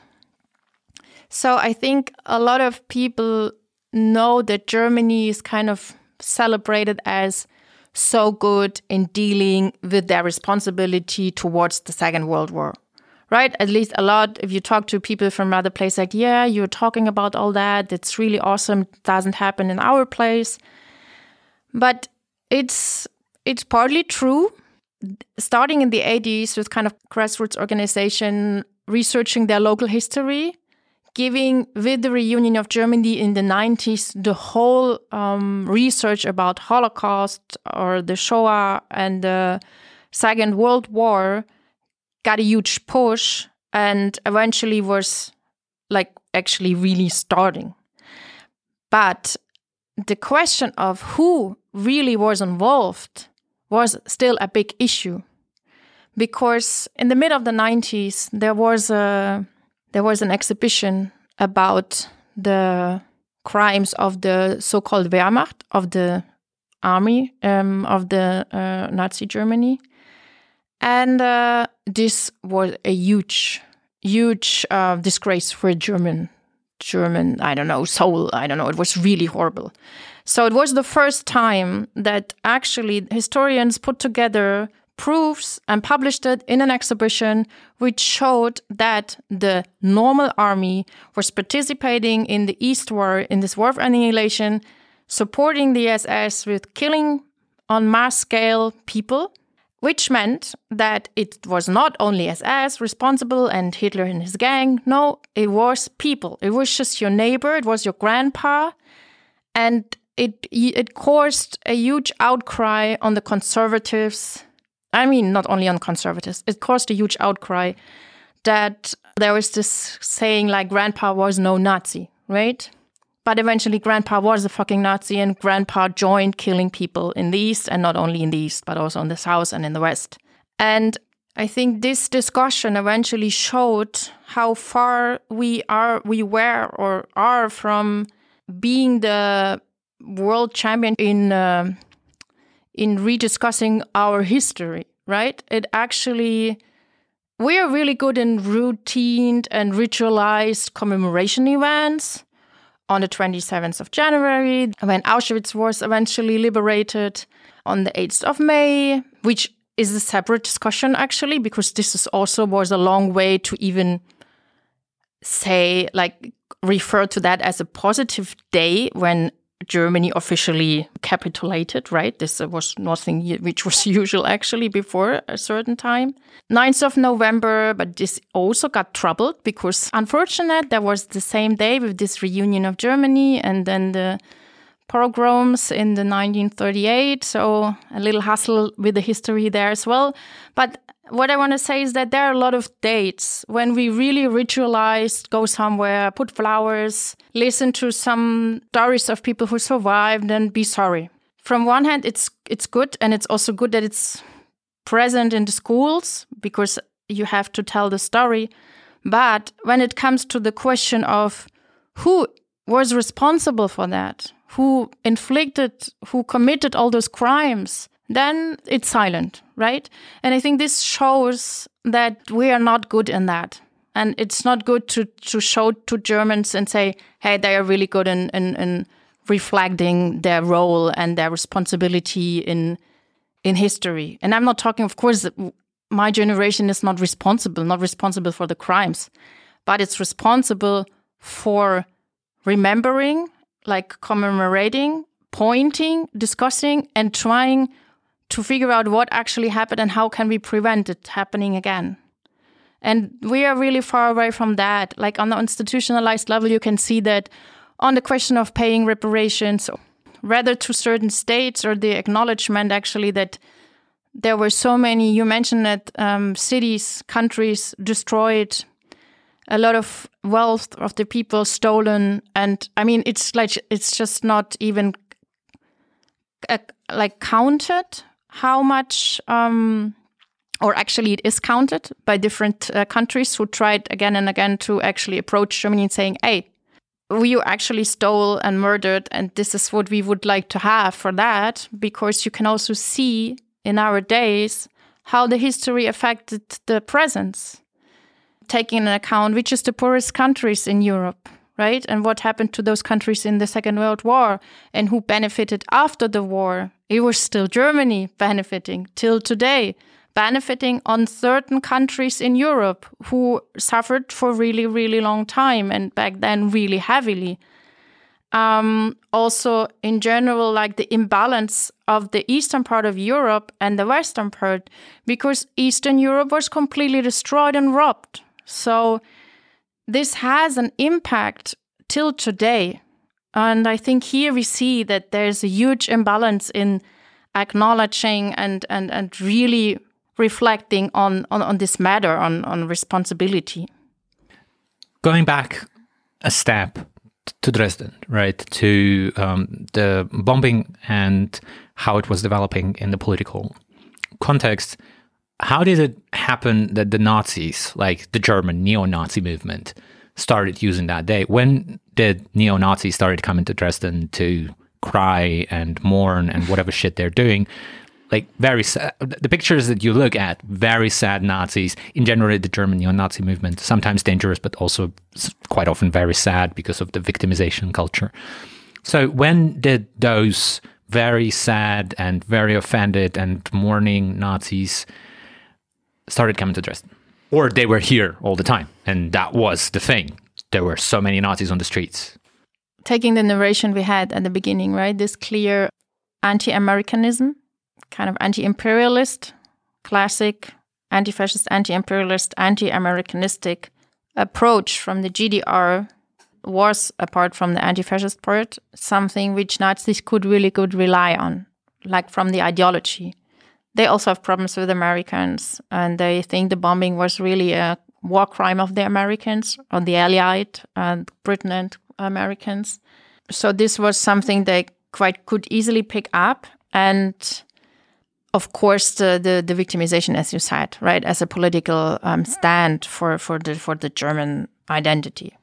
So I think a lot of people know that Germany is kind of celebrated as so good in dealing with their responsibility towards the Second World War right? At least a lot. If you talk to people from other places, like, yeah, you're talking about all that. It's really awesome. It doesn't happen in our place. But it's it's partly true. Starting in the 80s with kind of grassroots organization researching their local history, giving with the reunion of Germany in the 90s the whole um, research about Holocaust or the Shoah and the Second World War got a huge push and eventually was like actually really starting. But the question of who really was involved was still a big issue because in the mid of the 90s there was a there was an exhibition about the crimes of the so-called Wehrmacht of the army um, of the uh, Nazi Germany and uh, this was a huge, huge uh, disgrace for German, German, I don't know, soul. I don't know. It was really horrible. So it was the first time that actually historians put together proofs and published it in an exhibition which showed that the normal army was participating in the East War, in this war of annihilation, supporting the SS with killing on mass scale people, which meant that it was not only SS responsible and Hitler and his gang. No, it was people. It was just your neighbor, it was your grandpa. And it it caused a huge outcry on the conservatives. I mean, not only on conservatives. It caused a huge outcry that there was this saying like grandpa was no Nazi, right? But eventually grandpa was a fucking Nazi and grandpa joined killing people in the East and not only in the East, but also in the South and in the West. And I think this discussion eventually showed how far we are we were or are from being the world champion in uh, in rediscussing our history, right? It actually we are really good in routine and ritualized commemoration events. On the 27th of January, when Auschwitz was eventually liberated, on the 8th of May, which is a separate discussion actually, because this is also was a long way to even say like refer to that as a positive day when Germany officially capitulated, right? This uh, was nothing which was usual actually before a certain time. 9th of November, but this also got troubled because unfortunate there was the same day with this reunion of Germany and then the pogroms in the 1938 so a little hustle with the history there as well but what I want to say is that there are a lot of dates when we really ritualized, go somewhere, put flowers, listen to some stories of people who survived, and be sorry. From one hand, it's it's good, and it's also good that it's present in the schools because you have to tell the story. But when it comes to the question of who was responsible for that, who inflicted, who committed all those crimes, then it's silent, right? And I think this shows that we are not good in that. And it's not good to, to show to Germans and say, hey, they are really good in, in, in reflecting their role and their responsibility in in history. And I'm not talking, of course, my generation is not responsible, not responsible for the crimes, but it's responsible for remembering, like commemorating, pointing, discussing, and trying to figure out what actually happened and how can we prevent it happening again. And we are really far away from that. Like on the institutionalized level, you can see that on the question of paying reparations, rather to certain states or the acknowledgement actually that there were so many, you mentioned that um, cities, countries destroyed, a lot of wealth of the people stolen. And I mean, it's like, it's just not even uh, like counted how much, um, or actually, it is counted by different uh, countries who tried again and again to actually approach Germany and saying, hey, we actually stole and murdered, and this is what we would like to have for that, because you can also see in our days how the history affected the presence, taking into account which is the poorest countries in Europe, right? And what happened to those countries in the Second World War and who benefited after the war it was still Germany benefiting till today, benefiting on certain countries in Europe who suffered for really, really long time and back then really heavily. Um, also, in general, like the imbalance of the eastern part of Europe and the western part, because Eastern Europe was completely destroyed and robbed. So, this has an impact till today and I think here we see that there's a huge imbalance in acknowledging and, and, and really reflecting on, on, on this matter, on, on responsibility. Going back a step to Dresden, right, to um, the bombing and how it was developing in the political context, how did it happen that the Nazis, like the German neo Nazi movement, started using that day? When did neo Nazis started coming to Dresden to cry and mourn and whatever shit they're doing? Like very sad. The pictures that you look at, very sad Nazis. In general, the German neo-Nazi movement, sometimes dangerous, but also quite often very sad because of the victimization culture. So when did those very sad and very offended and mourning Nazis started coming to Dresden. Or they were here all the time. And that was the thing. There were so many Nazis on the streets. Taking the narration we had at the beginning, right? This clear anti Americanism, kind of anti imperialist, classic anti fascist, anti imperialist, anti Americanistic approach from the GDR was, apart from the anti fascist part, something which Nazis could really could rely on, like from the ideology. They also have problems with Americans, and they think the bombing was really a war crime of the Americans, or the Allied and Britain and Americans. So this was something they quite could easily pick up, and of course the, the, the victimization, as you said, right, as a political um, stand for for the for the German identity.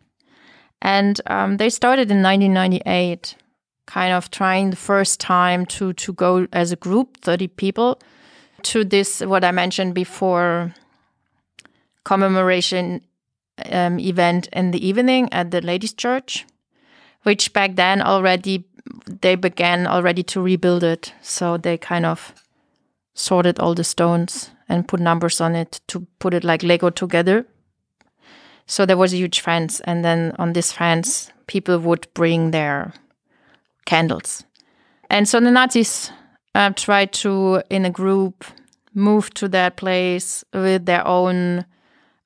And um, they started in 1998, kind of trying the first time to to go as a group, 30 people, to this what I mentioned before commemoration um, event in the evening at the ladies' church, which back then already they began already to rebuild it. So they kind of sorted all the stones and put numbers on it to put it like Lego together. So there was a huge fence, and then on this fence, people would bring their candles. And so the Nazis uh, tried to, in a group, move to that place with their own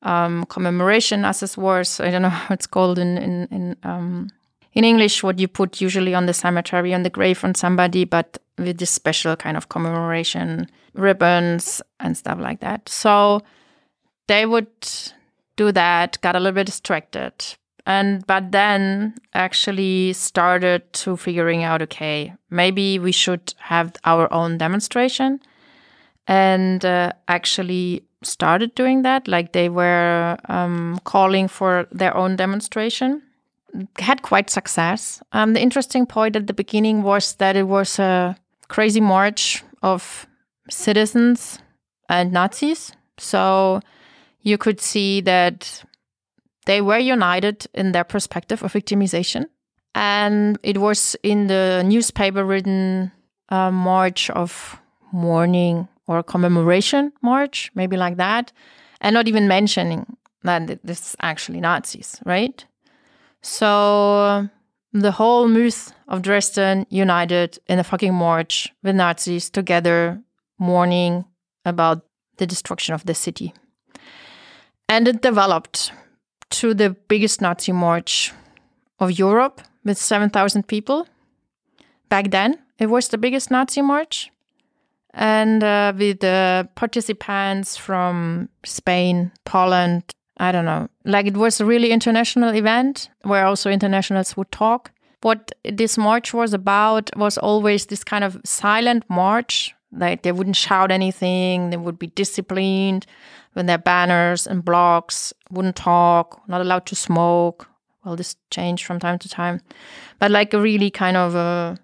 um, commemoration accessoires. I don't know how it's called in in in, um, in English. What you put usually on the cemetery on the grave on somebody, but with this special kind of commemoration ribbons and stuff like that. So they would do that. Got a little bit distracted. And but then actually started to figuring out okay maybe we should have our own demonstration and uh, actually started doing that. Like they were um, calling for their own demonstration. Had quite success. Um, the interesting point at the beginning was that it was a crazy march of citizens and Nazis. So you could see that they were united in their perspective of victimization. And it was in the newspaper written uh, march of mourning or commemoration march, maybe like that, and not even mentioning that this is actually Nazis, right? So the whole myth of Dresden united in a fucking march with Nazis together, mourning about the destruction of the city. And it developed to the biggest Nazi march of Europe with 7,000 people. Back then, it was the biggest Nazi march and uh, with the participants from Spain, Poland. I don't know. Like it was a really international event where also internationals would talk. What this march was about was always this kind of silent march. Like they wouldn't shout anything, they would be disciplined with their banners and blocks, wouldn't talk, not allowed to smoke. Well, this changed from time to time. But like a really kind of a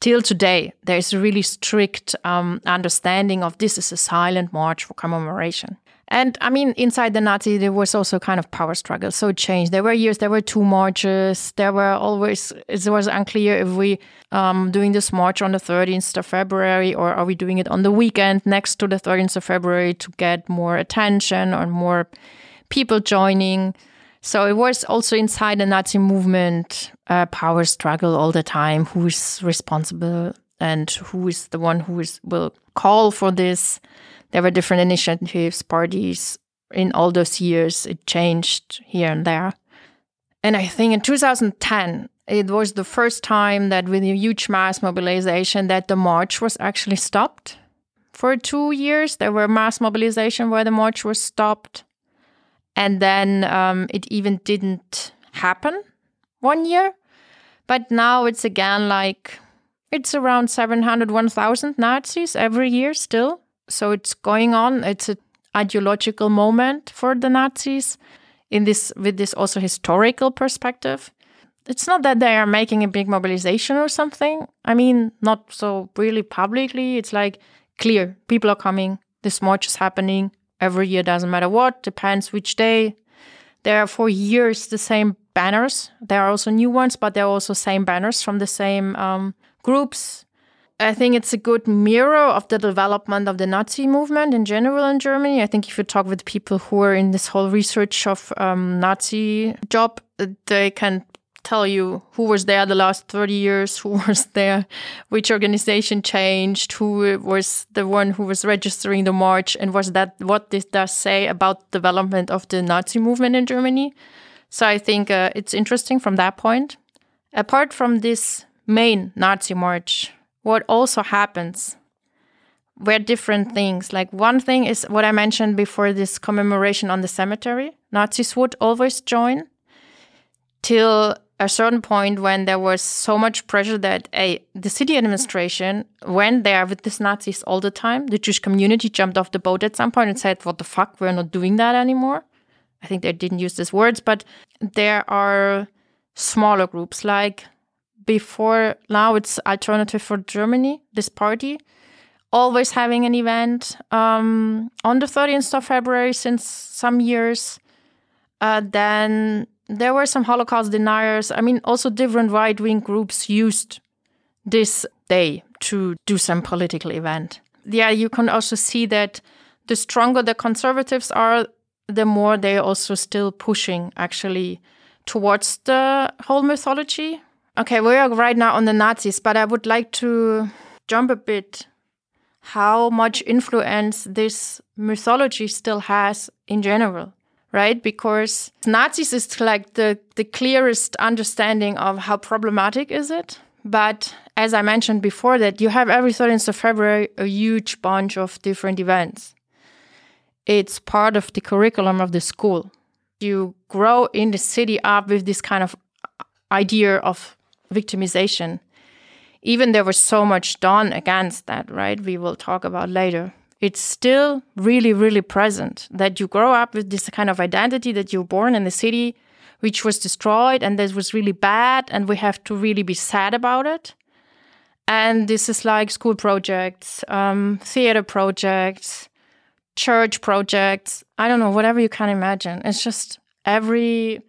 till today, there is a really strict um, understanding of this is a silent march for commemoration. And I mean, inside the Nazi, there was also kind of power struggle. So it changed. There were years, there were two marches. There were always, it was unclear if we um, doing this march on the 13th of February or are we doing it on the weekend next to the 13th of February to get more attention or more people joining. So it was also inside the Nazi movement a power struggle all the time. Who is responsible and who is the one who is will call for this? There were different initiatives, parties in all those years. It changed here and there. And I think in 2010, it was the first time that with a huge mass mobilization that the march was actually stopped. For two years, there were mass mobilization where the march was stopped and then um, it even didn't happen one year. But now it's again like it's around 700, 1,000 Nazis every year still. So it's going on. It's an ideological moment for the Nazis in this with this also historical perspective. It's not that they are making a big mobilization or something. I mean, not so really publicly. It's like clear people are coming. This march is happening every year, doesn't matter what, depends which day. There are for years the same banners. There are also new ones, but there are also same banners from the same um, groups. I think it's a good mirror of the development of the Nazi movement in general in Germany. I think if you talk with people who are in this whole research of um, Nazi job, they can tell you who was there the last 30 years, who was there, which organization changed, who was the one who was registering the march, and was that what this does say about development of the Nazi movement in Germany. So I think uh, it's interesting from that point. Apart from this main Nazi march, what also happens were different things. Like one thing is what I mentioned before this commemoration on the cemetery. Nazis would always join till a certain point when there was so much pressure that a the city administration went there with these Nazis all the time. The Jewish community jumped off the boat at some point and said, "What the fuck? We're not doing that anymore." I think they didn't use these words, but there are smaller groups like before now it's alternative for germany this party. Always having an event um, on the 30th of february since some years. Uh, then there were some holocaust deniers. I mean also different right-wing groups used this day to do some political event. Yeah you can also see that the stronger the conservatives are the more they're also still pushing actually towards the whole mythology Okay, we are right now on the Nazis, but I would like to jump a bit how much influence this mythology still has in general, right? Because Nazis is like the, the clearest understanding of how problematic is it. But as I mentioned before, that you have every 13th of February a huge bunch of different events. It's part of the curriculum of the school. You grow in the city up with this kind of idea of victimization. Even there was so much done against that, right? We will talk about later. It's still really, really present that you grow up with this kind of identity that you're born in the city, which was destroyed and this was really bad, and we have to really be sad about it. And this is like school projects, um, theater projects, church projects. I don't know, whatever you can imagine. It's just every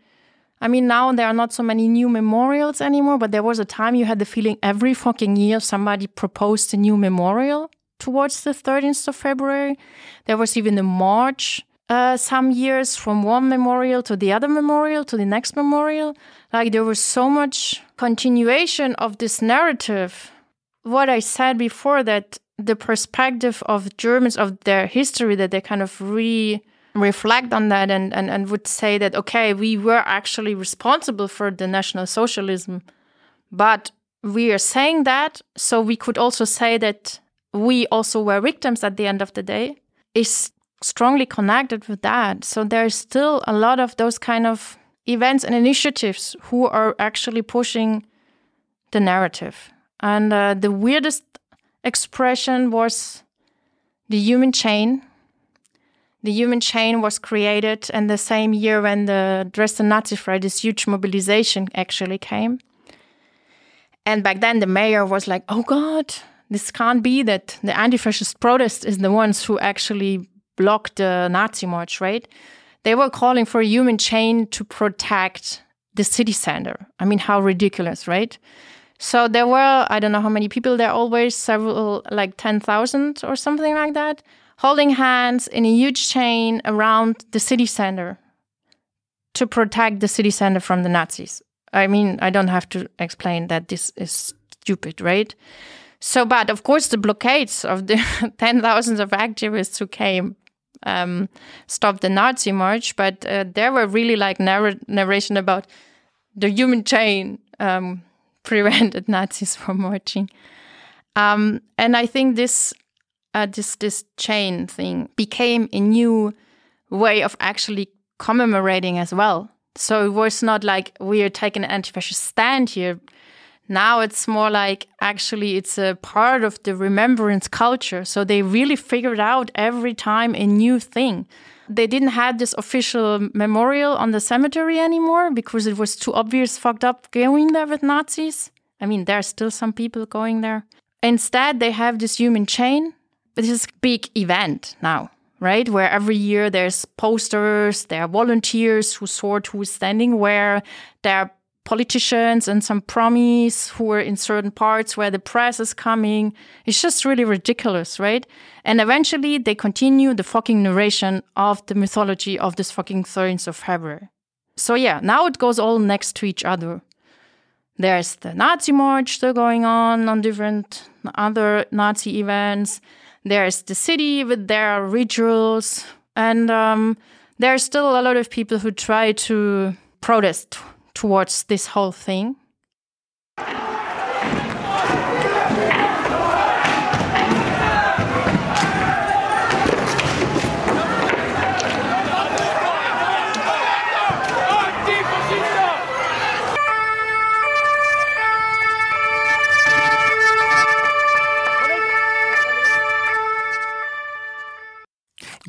I mean, now there are not so many new memorials anymore, but there was a time you had the feeling every fucking year somebody proposed a new memorial towards the 13th of February. There was even a march uh, some years from one memorial to the other memorial to the next memorial. Like there was so much continuation of this narrative. What I said before that the perspective of Germans of their history that they kind of re reflect on that and, and, and would say that, okay, we were actually responsible for the National Socialism, but we are saying that, so we could also say that we also were victims at the end of the day, is strongly connected with that. So there's still a lot of those kind of events and initiatives who are actually pushing the narrative. And uh, the weirdest expression was the human chain, the human chain was created in the same year when the Dresden Nazifrei, this huge mobilization actually came. And back then, the mayor was like, oh God, this can't be that the anti fascist protest is the ones who actually blocked the Nazi march, right? They were calling for a human chain to protect the city center. I mean, how ridiculous, right? So there were, I don't know how many people there, always several, like 10,000 or something like that, holding hands in a huge chain around the city center to protect the city center from the Nazis. I mean, I don't have to explain that this is stupid, right? So, but of course, the blockades of the 10,000s of activists who came um, stopped the Nazi march, but uh, there were really like narr narration about the human chain um, prevented Nazis from marching. Um, and I think this uh, this this chain thing became a new way of actually commemorating as well. So it was not like we are taking an anti-fascist stand here. Now it's more like actually it's a part of the remembrance culture. So they really figured out every time a new thing. They didn't have this official memorial on the cemetery anymore because it was too obvious fucked up going there with Nazis. I mean, there are still some people going there. Instead, they have this human chain this is big event now, right? Where every year there's posters, there are volunteers who sort who's standing where, there are politicians and some promies who are in certain parts where the press is coming. It's just really ridiculous, right? And eventually they continue the fucking narration of the mythology of this fucking 13th of February. So yeah, now it goes all next to each other. There's the Nazi march still going on on different other Nazi events. There's the city with their rituals. And um, there's still a lot of people who try to protest towards this whole thing.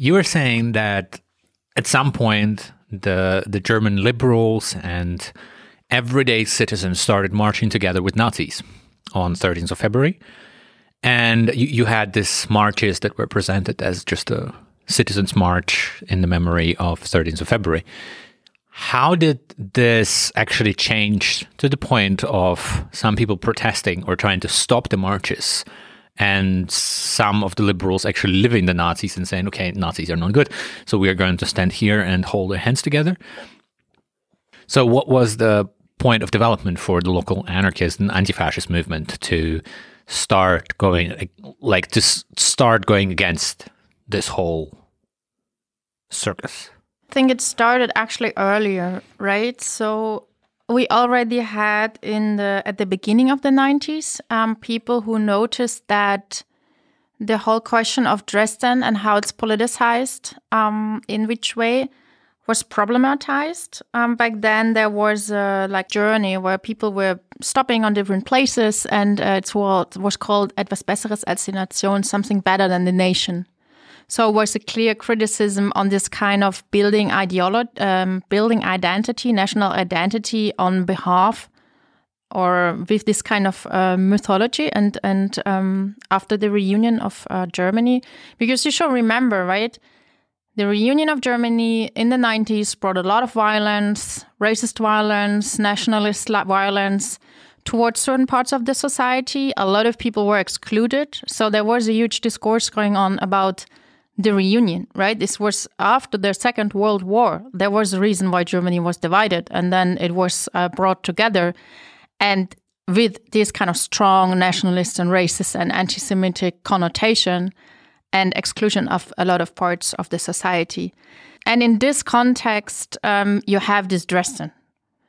You were saying that at some point the the German liberals and everyday citizens started marching together with Nazis on 13th of February. And you, you had these marches that were presented as just a citizens' march in the memory of 13th of February. How did this actually change to the point of some people protesting or trying to stop the marches and some of the liberals actually living the Nazis and saying, okay, Nazis are not good, so we are going to stand here and hold our hands together? So, what was the point of development for the local anarchist and anti-fascist movement to start going like to start going against this whole circus? I think it started actually earlier right? So we already had in the at the beginning of the 90s um, people who noticed that the whole question of dresden and how it's politicized um, in which way was problematized. Um, back then, there was a like journey where people were stopping on different places, and uh, it's what was called etwas Besseres als die Nation, something better than the nation. So was a clear criticism on this kind of building ideology, um, building identity, national identity on behalf or with this kind of uh, mythology and and um, after the reunion of uh, Germany, because you should remember, right? The reunion of Germany in the 90s brought a lot of violence, racist violence, nationalist violence towards certain parts of the society. A lot of people were excluded. So there was a huge discourse going on about the reunion, right? This was after the Second World War. There was a reason why Germany was divided, and then it was uh, brought together. And with this kind of strong nationalist and racist and anti Semitic connotation, and exclusion of a lot of parts of the society. And in this context, um, you have this Dresden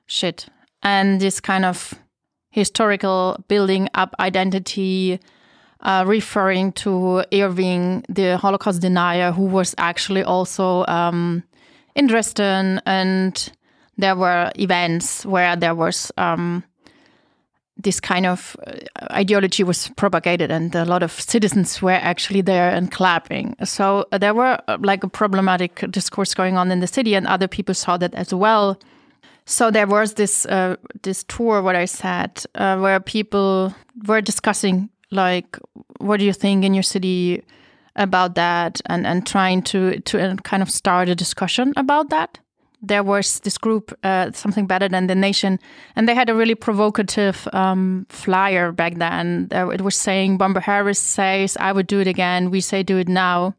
shit and this kind of historical building up identity, uh, referring to Irving, the Holocaust denier, who was actually also um, in Dresden. And there were events where there was um, this kind of uh, ideology was propagated and a lot of citizens were actually there and clapping so uh, there were uh, like a problematic discourse going on in the city and other people saw that as well so there was this uh, this tour what i said uh, where people were discussing like what do you think in your city about that and and trying to to uh, kind of start a discussion about that there was this group, uh, Something Better Than the Nation, and they had a really provocative um, flyer back then. It was saying, Bomber Harris says, I would do it again. We say, do it now.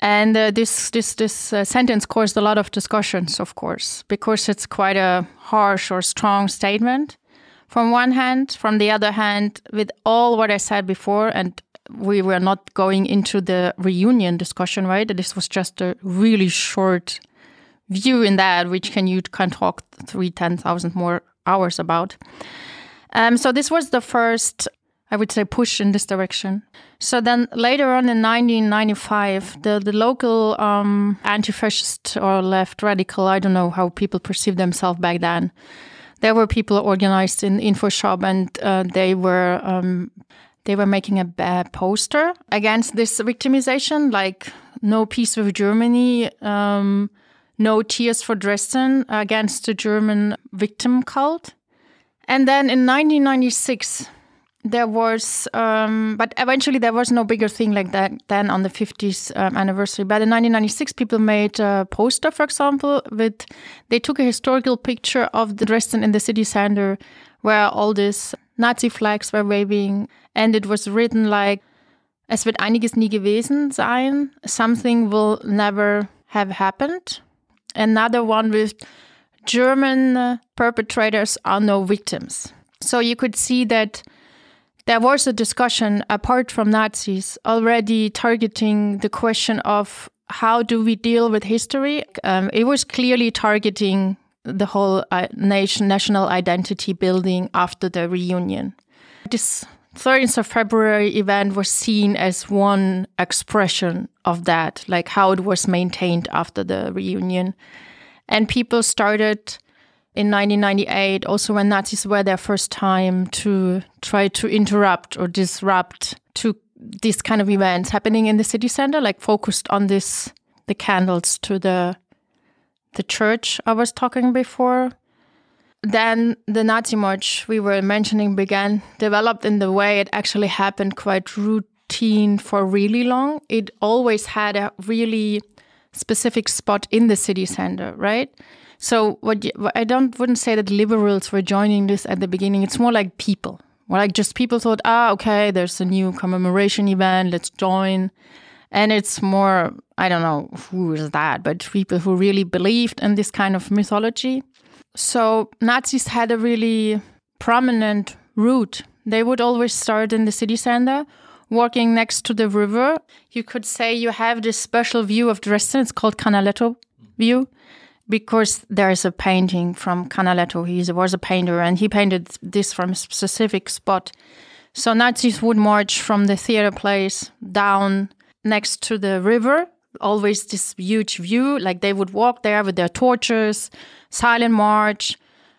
And uh, this this this uh, sentence caused a lot of discussions, of course, because it's quite a harsh or strong statement. From one hand, from the other hand, with all what I said before, and we were not going into the reunion discussion, right? This was just a really short view in that, which can you can talk three ten thousand more hours about. Um, so this was the first, I would say, push in this direction. So then later on in 1995, the the local um, anti-fascist or left radical, I don't know how people perceived themselves back then. There were people organized in InfoShop, and uh, they were um, they were making a, poster against this victimization, like no peace with Germany. Um, no Tears for Dresden against the German victim cult. And then in 1996, there was, um, but eventually there was no bigger thing like that then on the 50th um, anniversary. But in 1996, people made a poster, for example, with they took a historical picture of the Dresden in the city center where all these Nazi flags were waving, and it was written like, "Es wird einiges nie gewesen sein. Something will never have happened." Another one with German perpetrators are no victims. So you could see that there was a discussion apart from Nazis already targeting the question of how do we deal with history. Um, it was clearly targeting the whole uh, nation, national identity building after the reunion. This 13th of February event was seen as one expression of that, like how it was maintained after the reunion. And people started in 1998, also when Nazis were their first time to try to interrupt or disrupt to these kind of events happening in the city center, like focused on this, the candles to the the church I was talking before. Then the Nazi march we were mentioning began, developed in the way it actually happened quite routine for really long. It always had a really specific spot in the city center, right? So what you, I don't wouldn't say that liberals were joining this at the beginning. It's more like people. More like just people thought, ah, okay, there's a new commemoration event, let's join. And it's more, I don't know who is that, but people who really believed in this kind of mythology. So Nazis had a really prominent route. They would always start in the city center, walking next to the river. You could say you have this special view of Dresden. It's called Canaletto view because there's a painting from Canaletto. He was a painter and he painted this from a specific spot. So Nazis would march from the theater place down next to the river, always this huge view. Like they would walk there with their torches, silent march,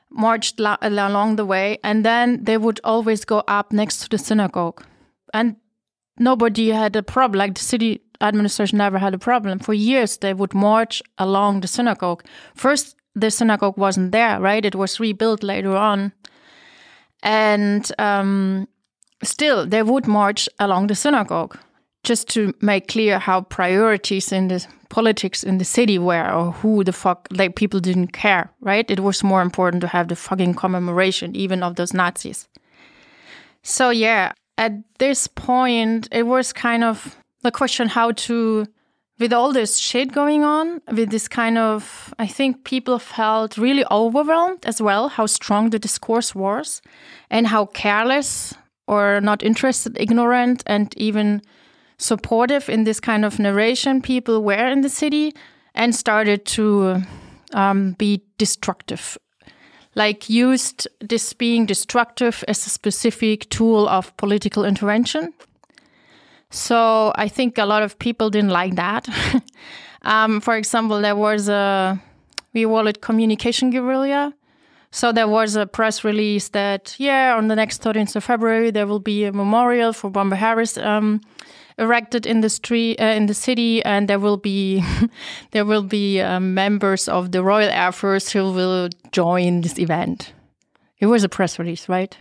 marched la- along the way, and then they would always go up next to the synagogue. And nobody had a problem. Like the city administration never had a problem. For years, they would march along the synagogue. First, the synagogue wasn't there, right? It was rebuilt later on. And um, still, they would march along the synagogue just to make clear how priorities in the politics in the city were or who the fuck, like people didn't care, right? It was more important to have the fucking commemoration, even of those Nazis. So, yeah, at this point, it was kind of the question how to with all this shit going on with this kind of i think people felt really overwhelmed as well how strong the discourse was and how careless or not interested ignorant and even supportive in this kind of narration people were in the city and started to um, be destructive. Like used this being destructive as a specific tool of political intervention so I think a lot of people didn't like that. um, for example, there was a, we call it communication guerrilla. So there was a press release that, yeah, on the next 13th of February, there will be a memorial for Bomber Harris um, erected in the street, uh, in the city, and there will be, there will be um, members of the Royal Air Force who will join this event. It was a press release, right?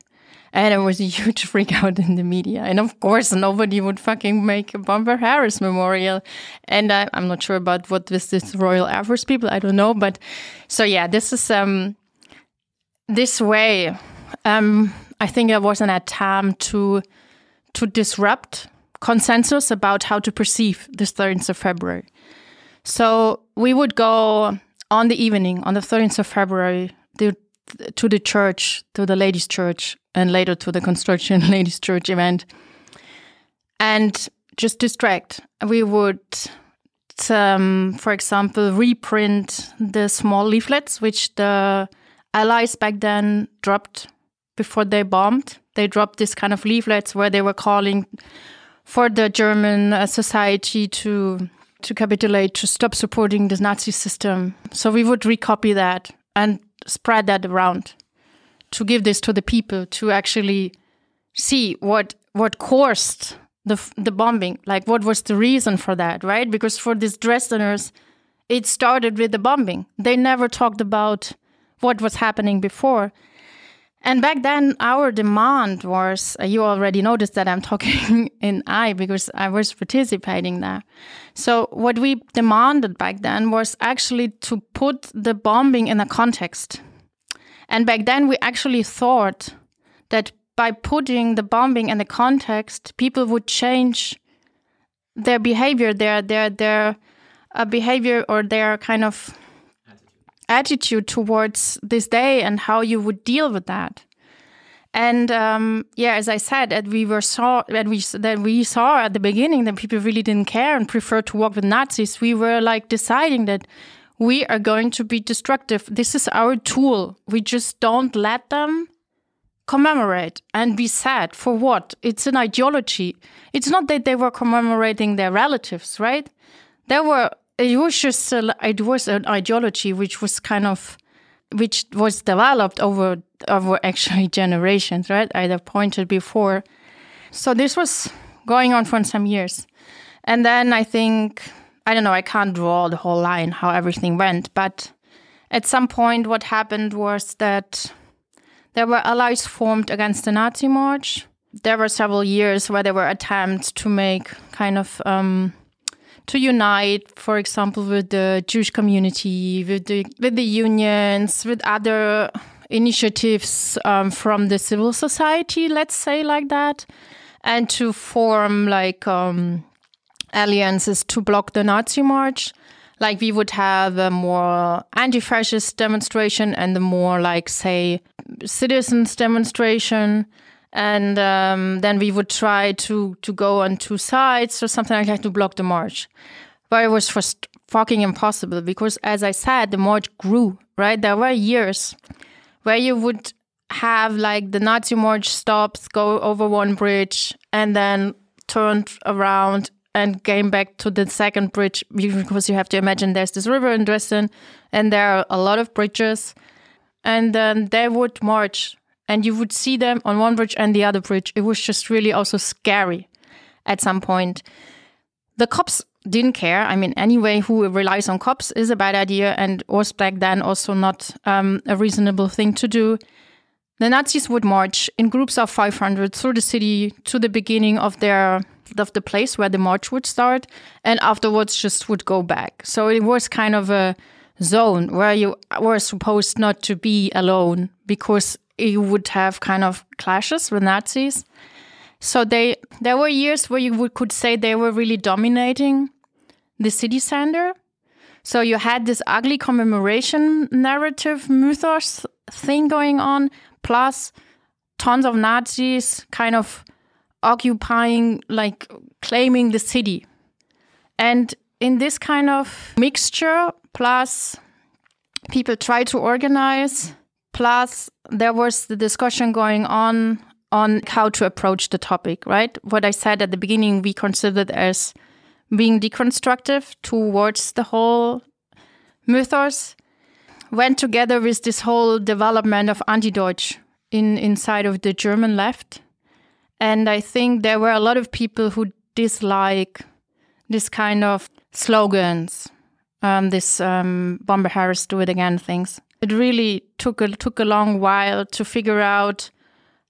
And it was a huge freak out in the media. And of course, nobody would fucking make a Bomber Harris memorial. And I, am not sure about what this, this Royal Air Force people, I don't know. But so, yeah, this is um, this way. Um, I think it was an attempt to to disrupt consensus about how to perceive the 13th of February. So we would go on the evening, on the 13th of February, to the church, to the ladies' church, and later to the construction ladies church event. And just distract we would um, for example reprint the small leaflets which the allies back then dropped before they bombed. They dropped this kind of leaflets where they were calling for the german uh, society to to capitulate to stop supporting the nazi system. So we would recopy that and spread that around to give this to the people to actually see what what caused the the bombing like what was the reason for that right because for these dresdeners it started with the bombing they never talked about what was happening before And back then, our demand was uh, you already noticed that I'm talking in I because I was participating there. So, what we demanded back then was actually to put the bombing in a context. And back then, we actually thought that by putting the bombing in the context, people would change their behavior, their their their uh, behavior or their kind of attitude towards this day and how you would deal with that. And um, yeah, as I said, that we were saw that we that we saw at the beginning that people really didn't care and preferred to work with Nazis. We were like deciding that we are going to be destructive. This is our tool. We just don't let them commemorate and be sad for what? It's an ideology. It's not that they were commemorating their relatives, right? There were it was just a, it was an ideology which was kind of which was developed over over actually generations, right? I have pointed before. So this was going on for some years. And then I think I don't know, I can't draw the whole line how everything went, but at some point what happened was that there were allies formed against the Nazi march. There were several years where there were attempts to make kind of um, to unite, for example, with the Jewish community, with the with the unions, with other initiatives um, from the civil society, let's say like that, and to form like um, alliances to block the Nazi march. Like we would have a more anti-fascist demonstration and a more like say citizens demonstration and um, then we would try to to go on two sides or something like that to block the march. But it was just fucking impossible because, as I said, the march grew. Right, there were years where you would have like the Nazi march stops, go over one bridge, and then turned around and came back to the second bridge because you have to imagine there's this river in Dresden, and there are a lot of bridges, and then they would march and you would see them on one bridge and the other bridge. It was just really also scary at some point. The cops didn't care. I mean, anyway, who relies on cops is a bad idea and was back then also not um, a reasonable thing to do. The Nazis would march in groups of 500 through the city to the beginning of their of the place where the march would start, and afterwards just would go back. So it was kind of a zone where you were supposed not to be alone because you would have kind of clashes with Nazis. So they there were years where you would, could say they were really dominating the city center. So you had this ugly commemoration narrative mythos thing going on, plus tons of Nazis kind of occupying, like claiming the city. And in this kind of mixture, plus people try to organize, plus there was the discussion going on on how to approach the topic, right? What I said at the beginning, we considered as being deconstructive towards the whole mythos, went together with this whole development of anti-Deutsch in inside of the German left. And I think there were a lot of people who dislike this kind of slogans, um, this um, Bomber Harris do it again things it really took a took a long while to figure out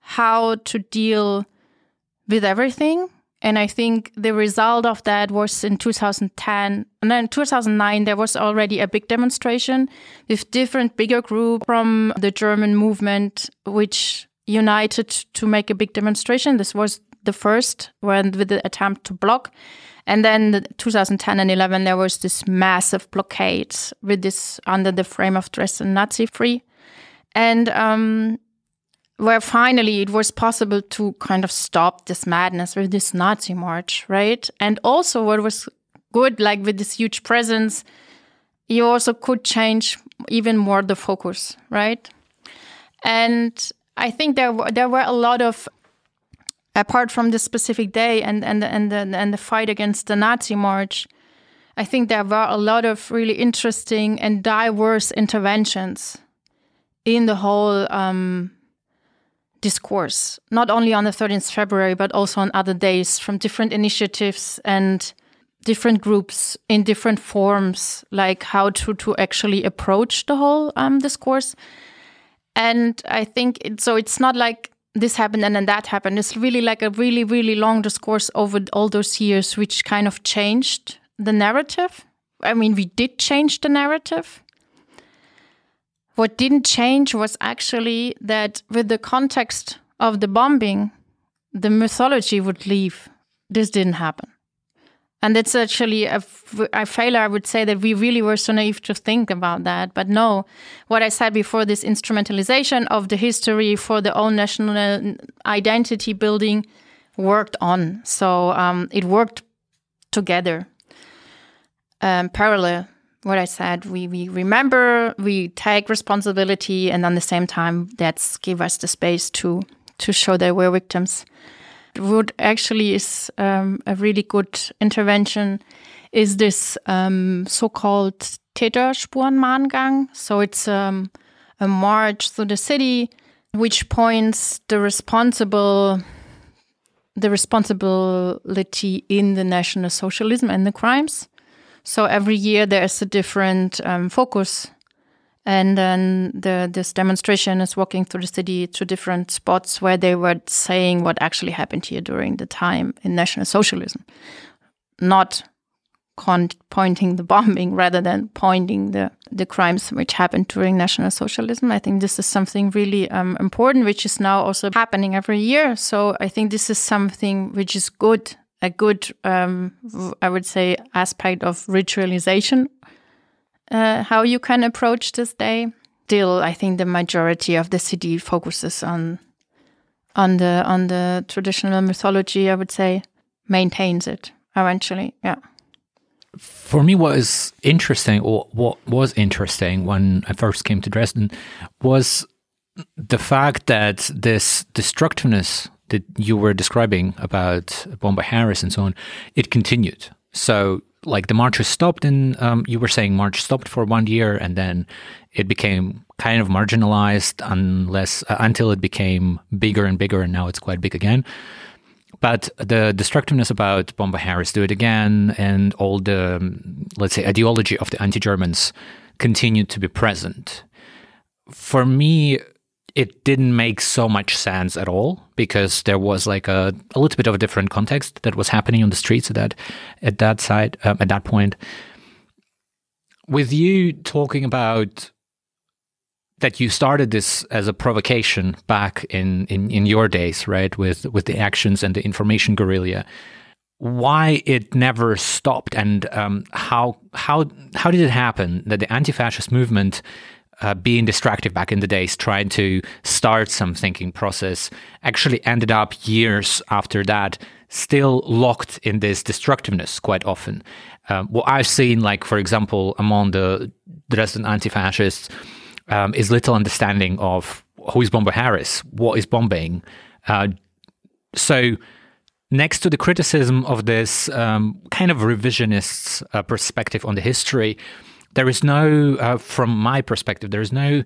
how to deal with everything. And I think the result of that was in 2010. And then in 2009, there was already a big demonstration with different bigger group from the German movement, which united to make a big demonstration. This was the first when with the attempt to block. And then 2010 and 11, there was this massive blockade with this under the frame of Dresden Nazifrei. And um, where finally it was possible to kind of stop this madness with this Nazi march, right? And also, what was good, like with this huge presence, you also could change even more the focus, right? And I think there were, there were a lot of apart from this specific day and and and the, and the fight against the Nazi march, I think there were a lot of really interesting and diverse interventions in the whole um, discourse, not only on the 13th February, but also on other days from different initiatives and different groups in different forms, like how to, to actually approach the whole um, discourse. And I think it, so. It's not like this happened and then that happened. It's really like a really, really long discourse over all those years, which kind of changed the narrative. I mean, we did change the narrative. What didn't change was actually that with the context of the bombing, the mythology would leave. This didn't happen. And that's actually a, a failure. I would say that we really were so naive to think about that. But no, what I said before this instrumentalization of the history for the own national identity building worked on. So um, it worked together, um, parallel. What I said, we, we remember, we take responsibility, and at the same time, that's give us the space to to show that we're victims what actually is um, a really good intervention is this um, so-called Täterspurenmahngang. So it's um, a march through the city, which points the responsible the responsibility in the National Socialism and the crimes. So every year there is a different um, focus and then the, this demonstration is walking through the city to different spots where they were saying what actually happened here during the time in National Socialism, not pointing the bombing rather than pointing the, the crimes which happened during National Socialism. I think this is something really um, important, which is now also happening every year. So I think this is something which is good, a good, um, I would say, aspect of ritualization uh, how you can approach this day. Still, I think the majority of the city focuses on on the on the traditional mythology. I would say maintains it eventually. Yeah. For me, what is interesting, or what was interesting when I first came to Dresden, was the fact that this destructiveness that you were describing about Bomber Harris and so on, it continued. So like the march was stopped and um, you were saying march stopped for one year and then it became kind of marginalized unless uh, until it became bigger and bigger and now it's quite big again. But the destructiveness about Bomber Harris do it again and all the um, let's say ideology of the anti-Germans continued to be present. For me it didn't make so much sense at all because there was like a, a little bit of a different context that was happening on the streets at that at that side um, at that point. With you talking about that you started this as a provocation back in, in, in your days, right, with with the actions and the information guerrilla. Why it never stopped, and um, how how how did it happen that the anti-fascist movement uh, being distracted back in the days, trying to start some thinking process, actually ended up years after that still locked in this destructiveness quite often. Um, what I've seen, like, for example, among the Dresden anti fascists, um, is little understanding of who is Bomber Harris, what is bombing. Uh, so, next to the criticism of this um, kind of revisionist uh, perspective on the history, there is no, uh, from my perspective, there is no,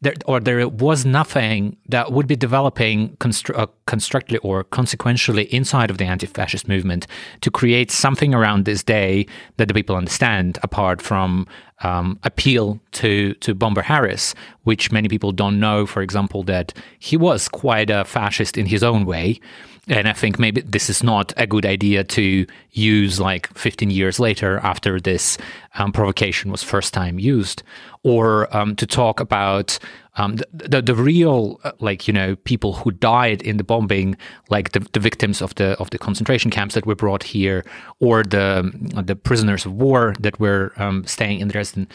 there, or there was nothing that would be developing uh, constructively or consequentially inside of the anti-fascist movement to create something around this day that the people understand, apart from um, appeal to to Bomber Harris, which many people don't know. For example, that he was quite a fascist in his own way. And I think maybe this is not a good idea to use like 15 years later after this um, provocation was first time used, or um, to talk about um, the, the, the real uh, like you know people who died in the bombing, like the, the victims of the of the concentration camps that were brought here, or the the prisoners of war that were um, staying in Dresden.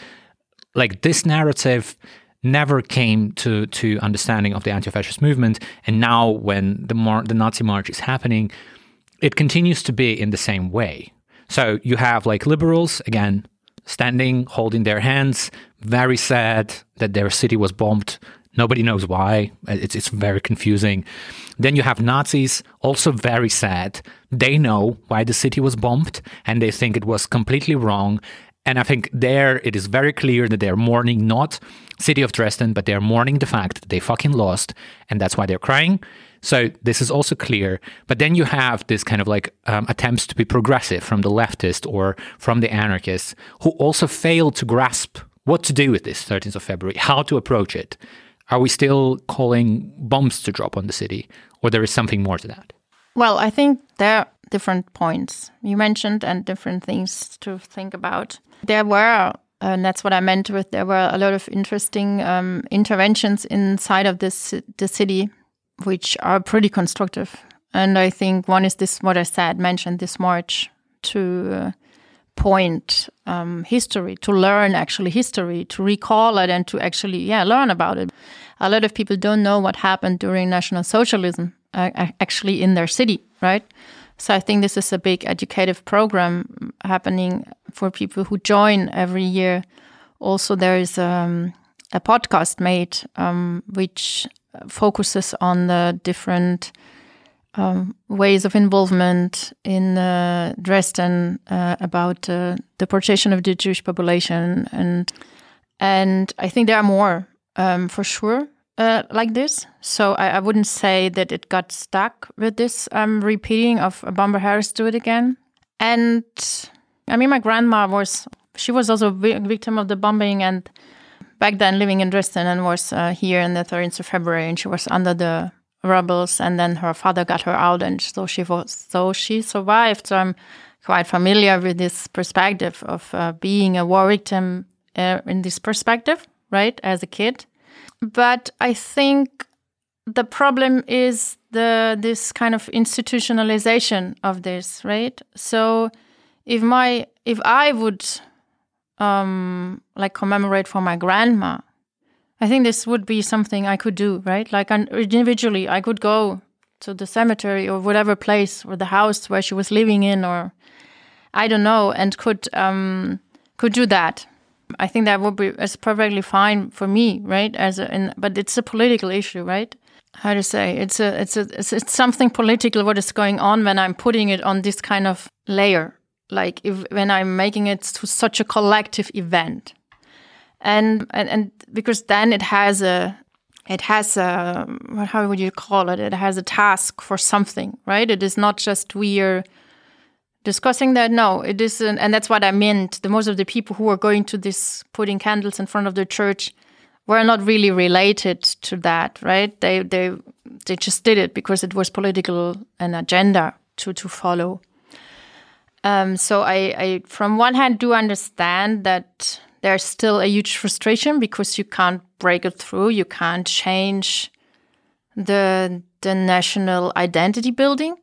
Like this narrative never came to to understanding of the anti-fascist movement. And now when the mar- the Nazi march is happening it continues to be in the same way. So you have like liberals again standing holding their hands very sad that their city was bombed. Nobody knows why. It's it's very confusing. Then you have Nazis also very sad. They know why the city was bombed and they think it was completely wrong. And I think there it is very clear that they're mourning not city of Dresden, but they're mourning the fact that they fucking lost, and that's why they're crying. So this is also clear. But then you have this kind of like um, attempts to be progressive from the leftist or from the anarchists who also fail to grasp what to do with this 13th of February, how to approach it. Are we still calling bombs to drop on the city, or there is something more to that? Well, I think there are different points you mentioned and different things to think about. There were, and that's what I meant with there were a lot of interesting um, interventions inside of this the city, which are pretty constructive. And I think one is this what I said mentioned this march to. Uh, point um, history, to learn actually history, to recall it, and to actually yeah learn about it. A lot of people don't know what happened during National Socialism uh, actually in their city, right? So I think this is a big educative program happening for people who join every year. Also, there is um, a podcast made um, which focuses on the different um, ways of involvement in uh, Dresden uh, about uh, deportation of the Jewish population, and and I think there are more um, for sure uh, like this. So I, I, wouldn't say that it got stuck with this um, repeating of Bomber Harris do it again. And I mean, my grandma was she was also a victim of the bombing and back then living in Dresden and was uh, here in the 13th of February and she was under the rebels and then her father got her out and so she was so she survived so i'm quite familiar with this perspective of uh, being a war victim uh, in this perspective right as a kid but i think the problem is the this kind of institutionalization of this right so if my if i would um like commemorate for my grandma I think this would be something I could do, right? Like individually, I could go to the cemetery or whatever place or the house where she was living in, or I don't know, and could um, could do that. I think that would be as perfectly fine for me, right? As a, in, but it's a political issue, right? How to say it's a it's a it's, it's something political what is going on when I'm putting it on this kind of layer, like if when I'm making it to such a collective event and and, and because then it has a it has a how would you call it it has a task for something right it is not just we are discussing that no it isn't and that's what i meant. The most of the people who are going to this putting candles in front of the church were not really related to that right? They they they just did it because it was political an agenda to to follow. Um, so I, I from one hand do understand that there's still a huge frustration because you can't break it through, you can't change the the national identity building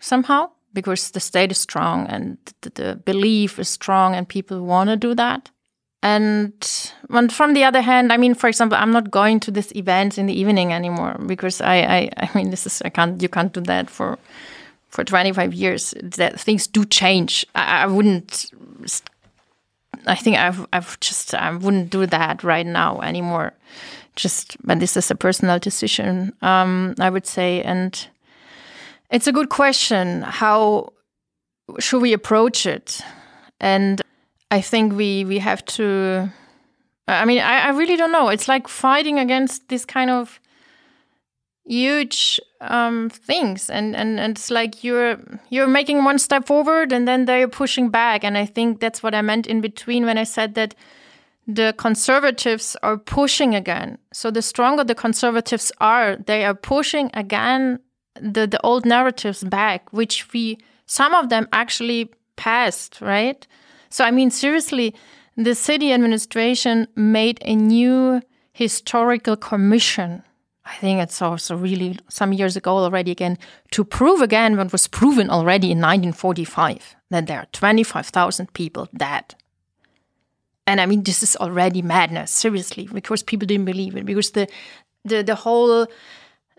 somehow because the state is strong and the, the belief is strong and people want to do that. And, from the other hand, I mean, for example, I'm not going to this event in the evening anymore because I, I, I mean, this is I can't you can't do that for for 25 years. That things do change. I, I wouldn't I think I've I've just I wouldn't do that right now anymore. Just but this is a personal decision. Um, I would say, and it's a good question. How should we approach it? And I think we we have to. I mean, I, I really don't know. It's like fighting against this kind of huge um, things and, and and it's like you're you're making one step forward and then they're pushing back and i think that's what i meant in between when i said that the conservatives are pushing again so the stronger the conservatives are they are pushing again the the old narratives back which we some of them actually passed right so i mean seriously the city administration made a new historical commission I think it's also really some years ago already again, to prove again what was proven already in 1945 that there are 25,000 people dead. And I mean, this is already madness, seriously, because people didn't believe it, because the, the, the whole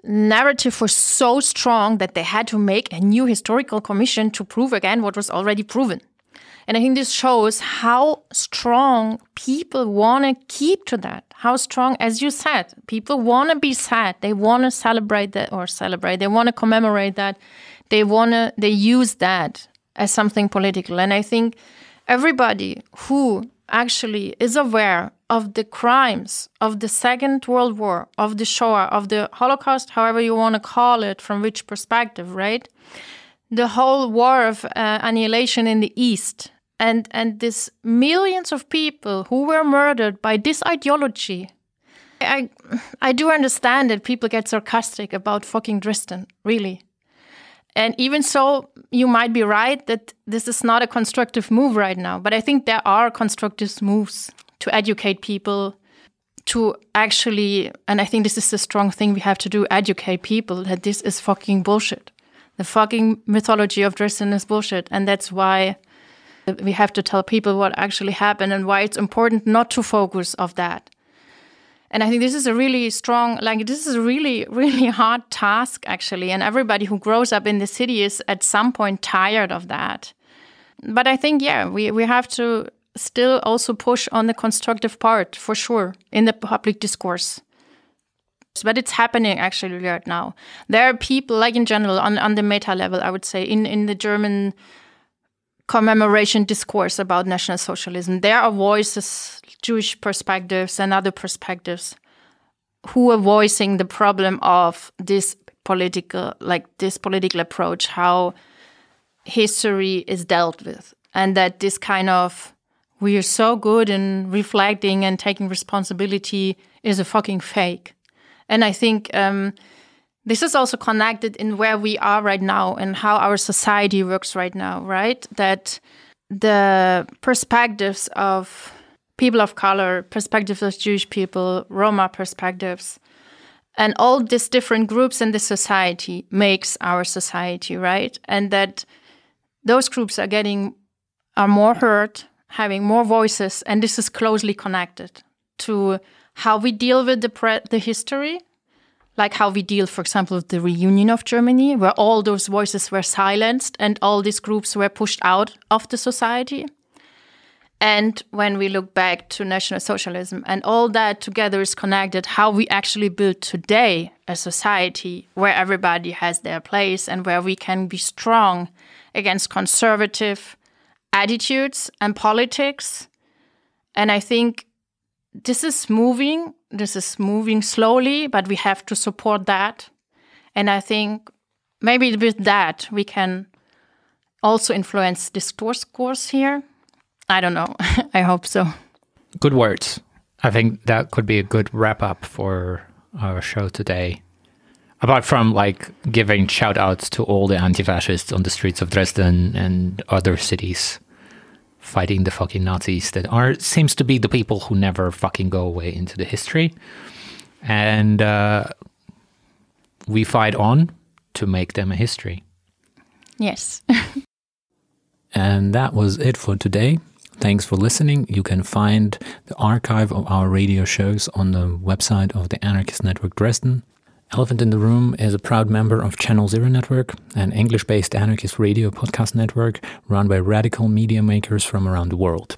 narrative was so strong that they had to make a new historical commission to prove again what was already proven. And I think this shows how strong people want to keep to that. How strong, as you said, people want to be sad. They want to celebrate that or celebrate. They want to commemorate that. They want to, they use that as something political. And I think everybody who actually is aware of the crimes of the Second World War, of the Shoah, of the Holocaust, however you want to call it, from which perspective, right? The whole war of uh, annihilation in the East, and and this millions of people who were murdered by this ideology I I do understand that people get sarcastic about fucking Dresden, really. And even so, you might be right that this is not a constructive move right now. But I think there are constructive moves to educate people, to actually, and I think this is the strong thing we have to do educate people that this is fucking bullshit. The fucking mythology of Dresden is bullshit. And that's why we have to tell people what actually happened and why it's important not to focus of that. And I think this is a really strong, like, this is a really, really hard task, actually. And everybody who grows up in the city is at some point tired of that. But I think, yeah, we, we have to still also push on the constructive part for sure in the public discourse. But it's happening actually right now. There are people, like in general, on, on the meta level, I would say, in, in the German commemoration discourse about National Socialism. There are voices, Jewish perspectives and other perspectives, who are voicing the problem of this political, like this political approach, how history is dealt with, and that this kind of we are so good in reflecting and taking responsibility is a fucking fake. And I think um, this is also connected in where we are right now and how our society works right now, right? That the perspectives of people of color, perspectives of Jewish people, Roma perspectives, and all these different groups in the society makes our society, right? And that those groups are getting are more heard, having more voices, and this is closely connected to how we deal with the the history like how we deal, for example, with the reunion of Germany, where all those voices were silenced and all these groups were pushed out of the society. And when we look back to National Socialism and all that together is connected, how we actually build today a society where everybody has their place and where we can be strong against conservative attitudes and politics. And I think this is moving this is moving slowly, but we have to support that. And I think maybe with that we can also influence discourse course here. I don't know. I hope so. Good words. I think that could be a good wrap up for our show today. Apart from like giving shout outs to all the anti fascists on the streets of Dresden and other cities fighting the fucking Nazis that are seems to be the people who never fucking go away into the history, and uh, we fight on to make them a history. Yes. and that was it for today. Thanks for listening. You can find the archive of our radio shows on the website of the Anarchist Network Dresden. Elephant in the Room is a proud member of Channel Zero Network, an English based anarchist radio podcast network run by radical media makers from around the world.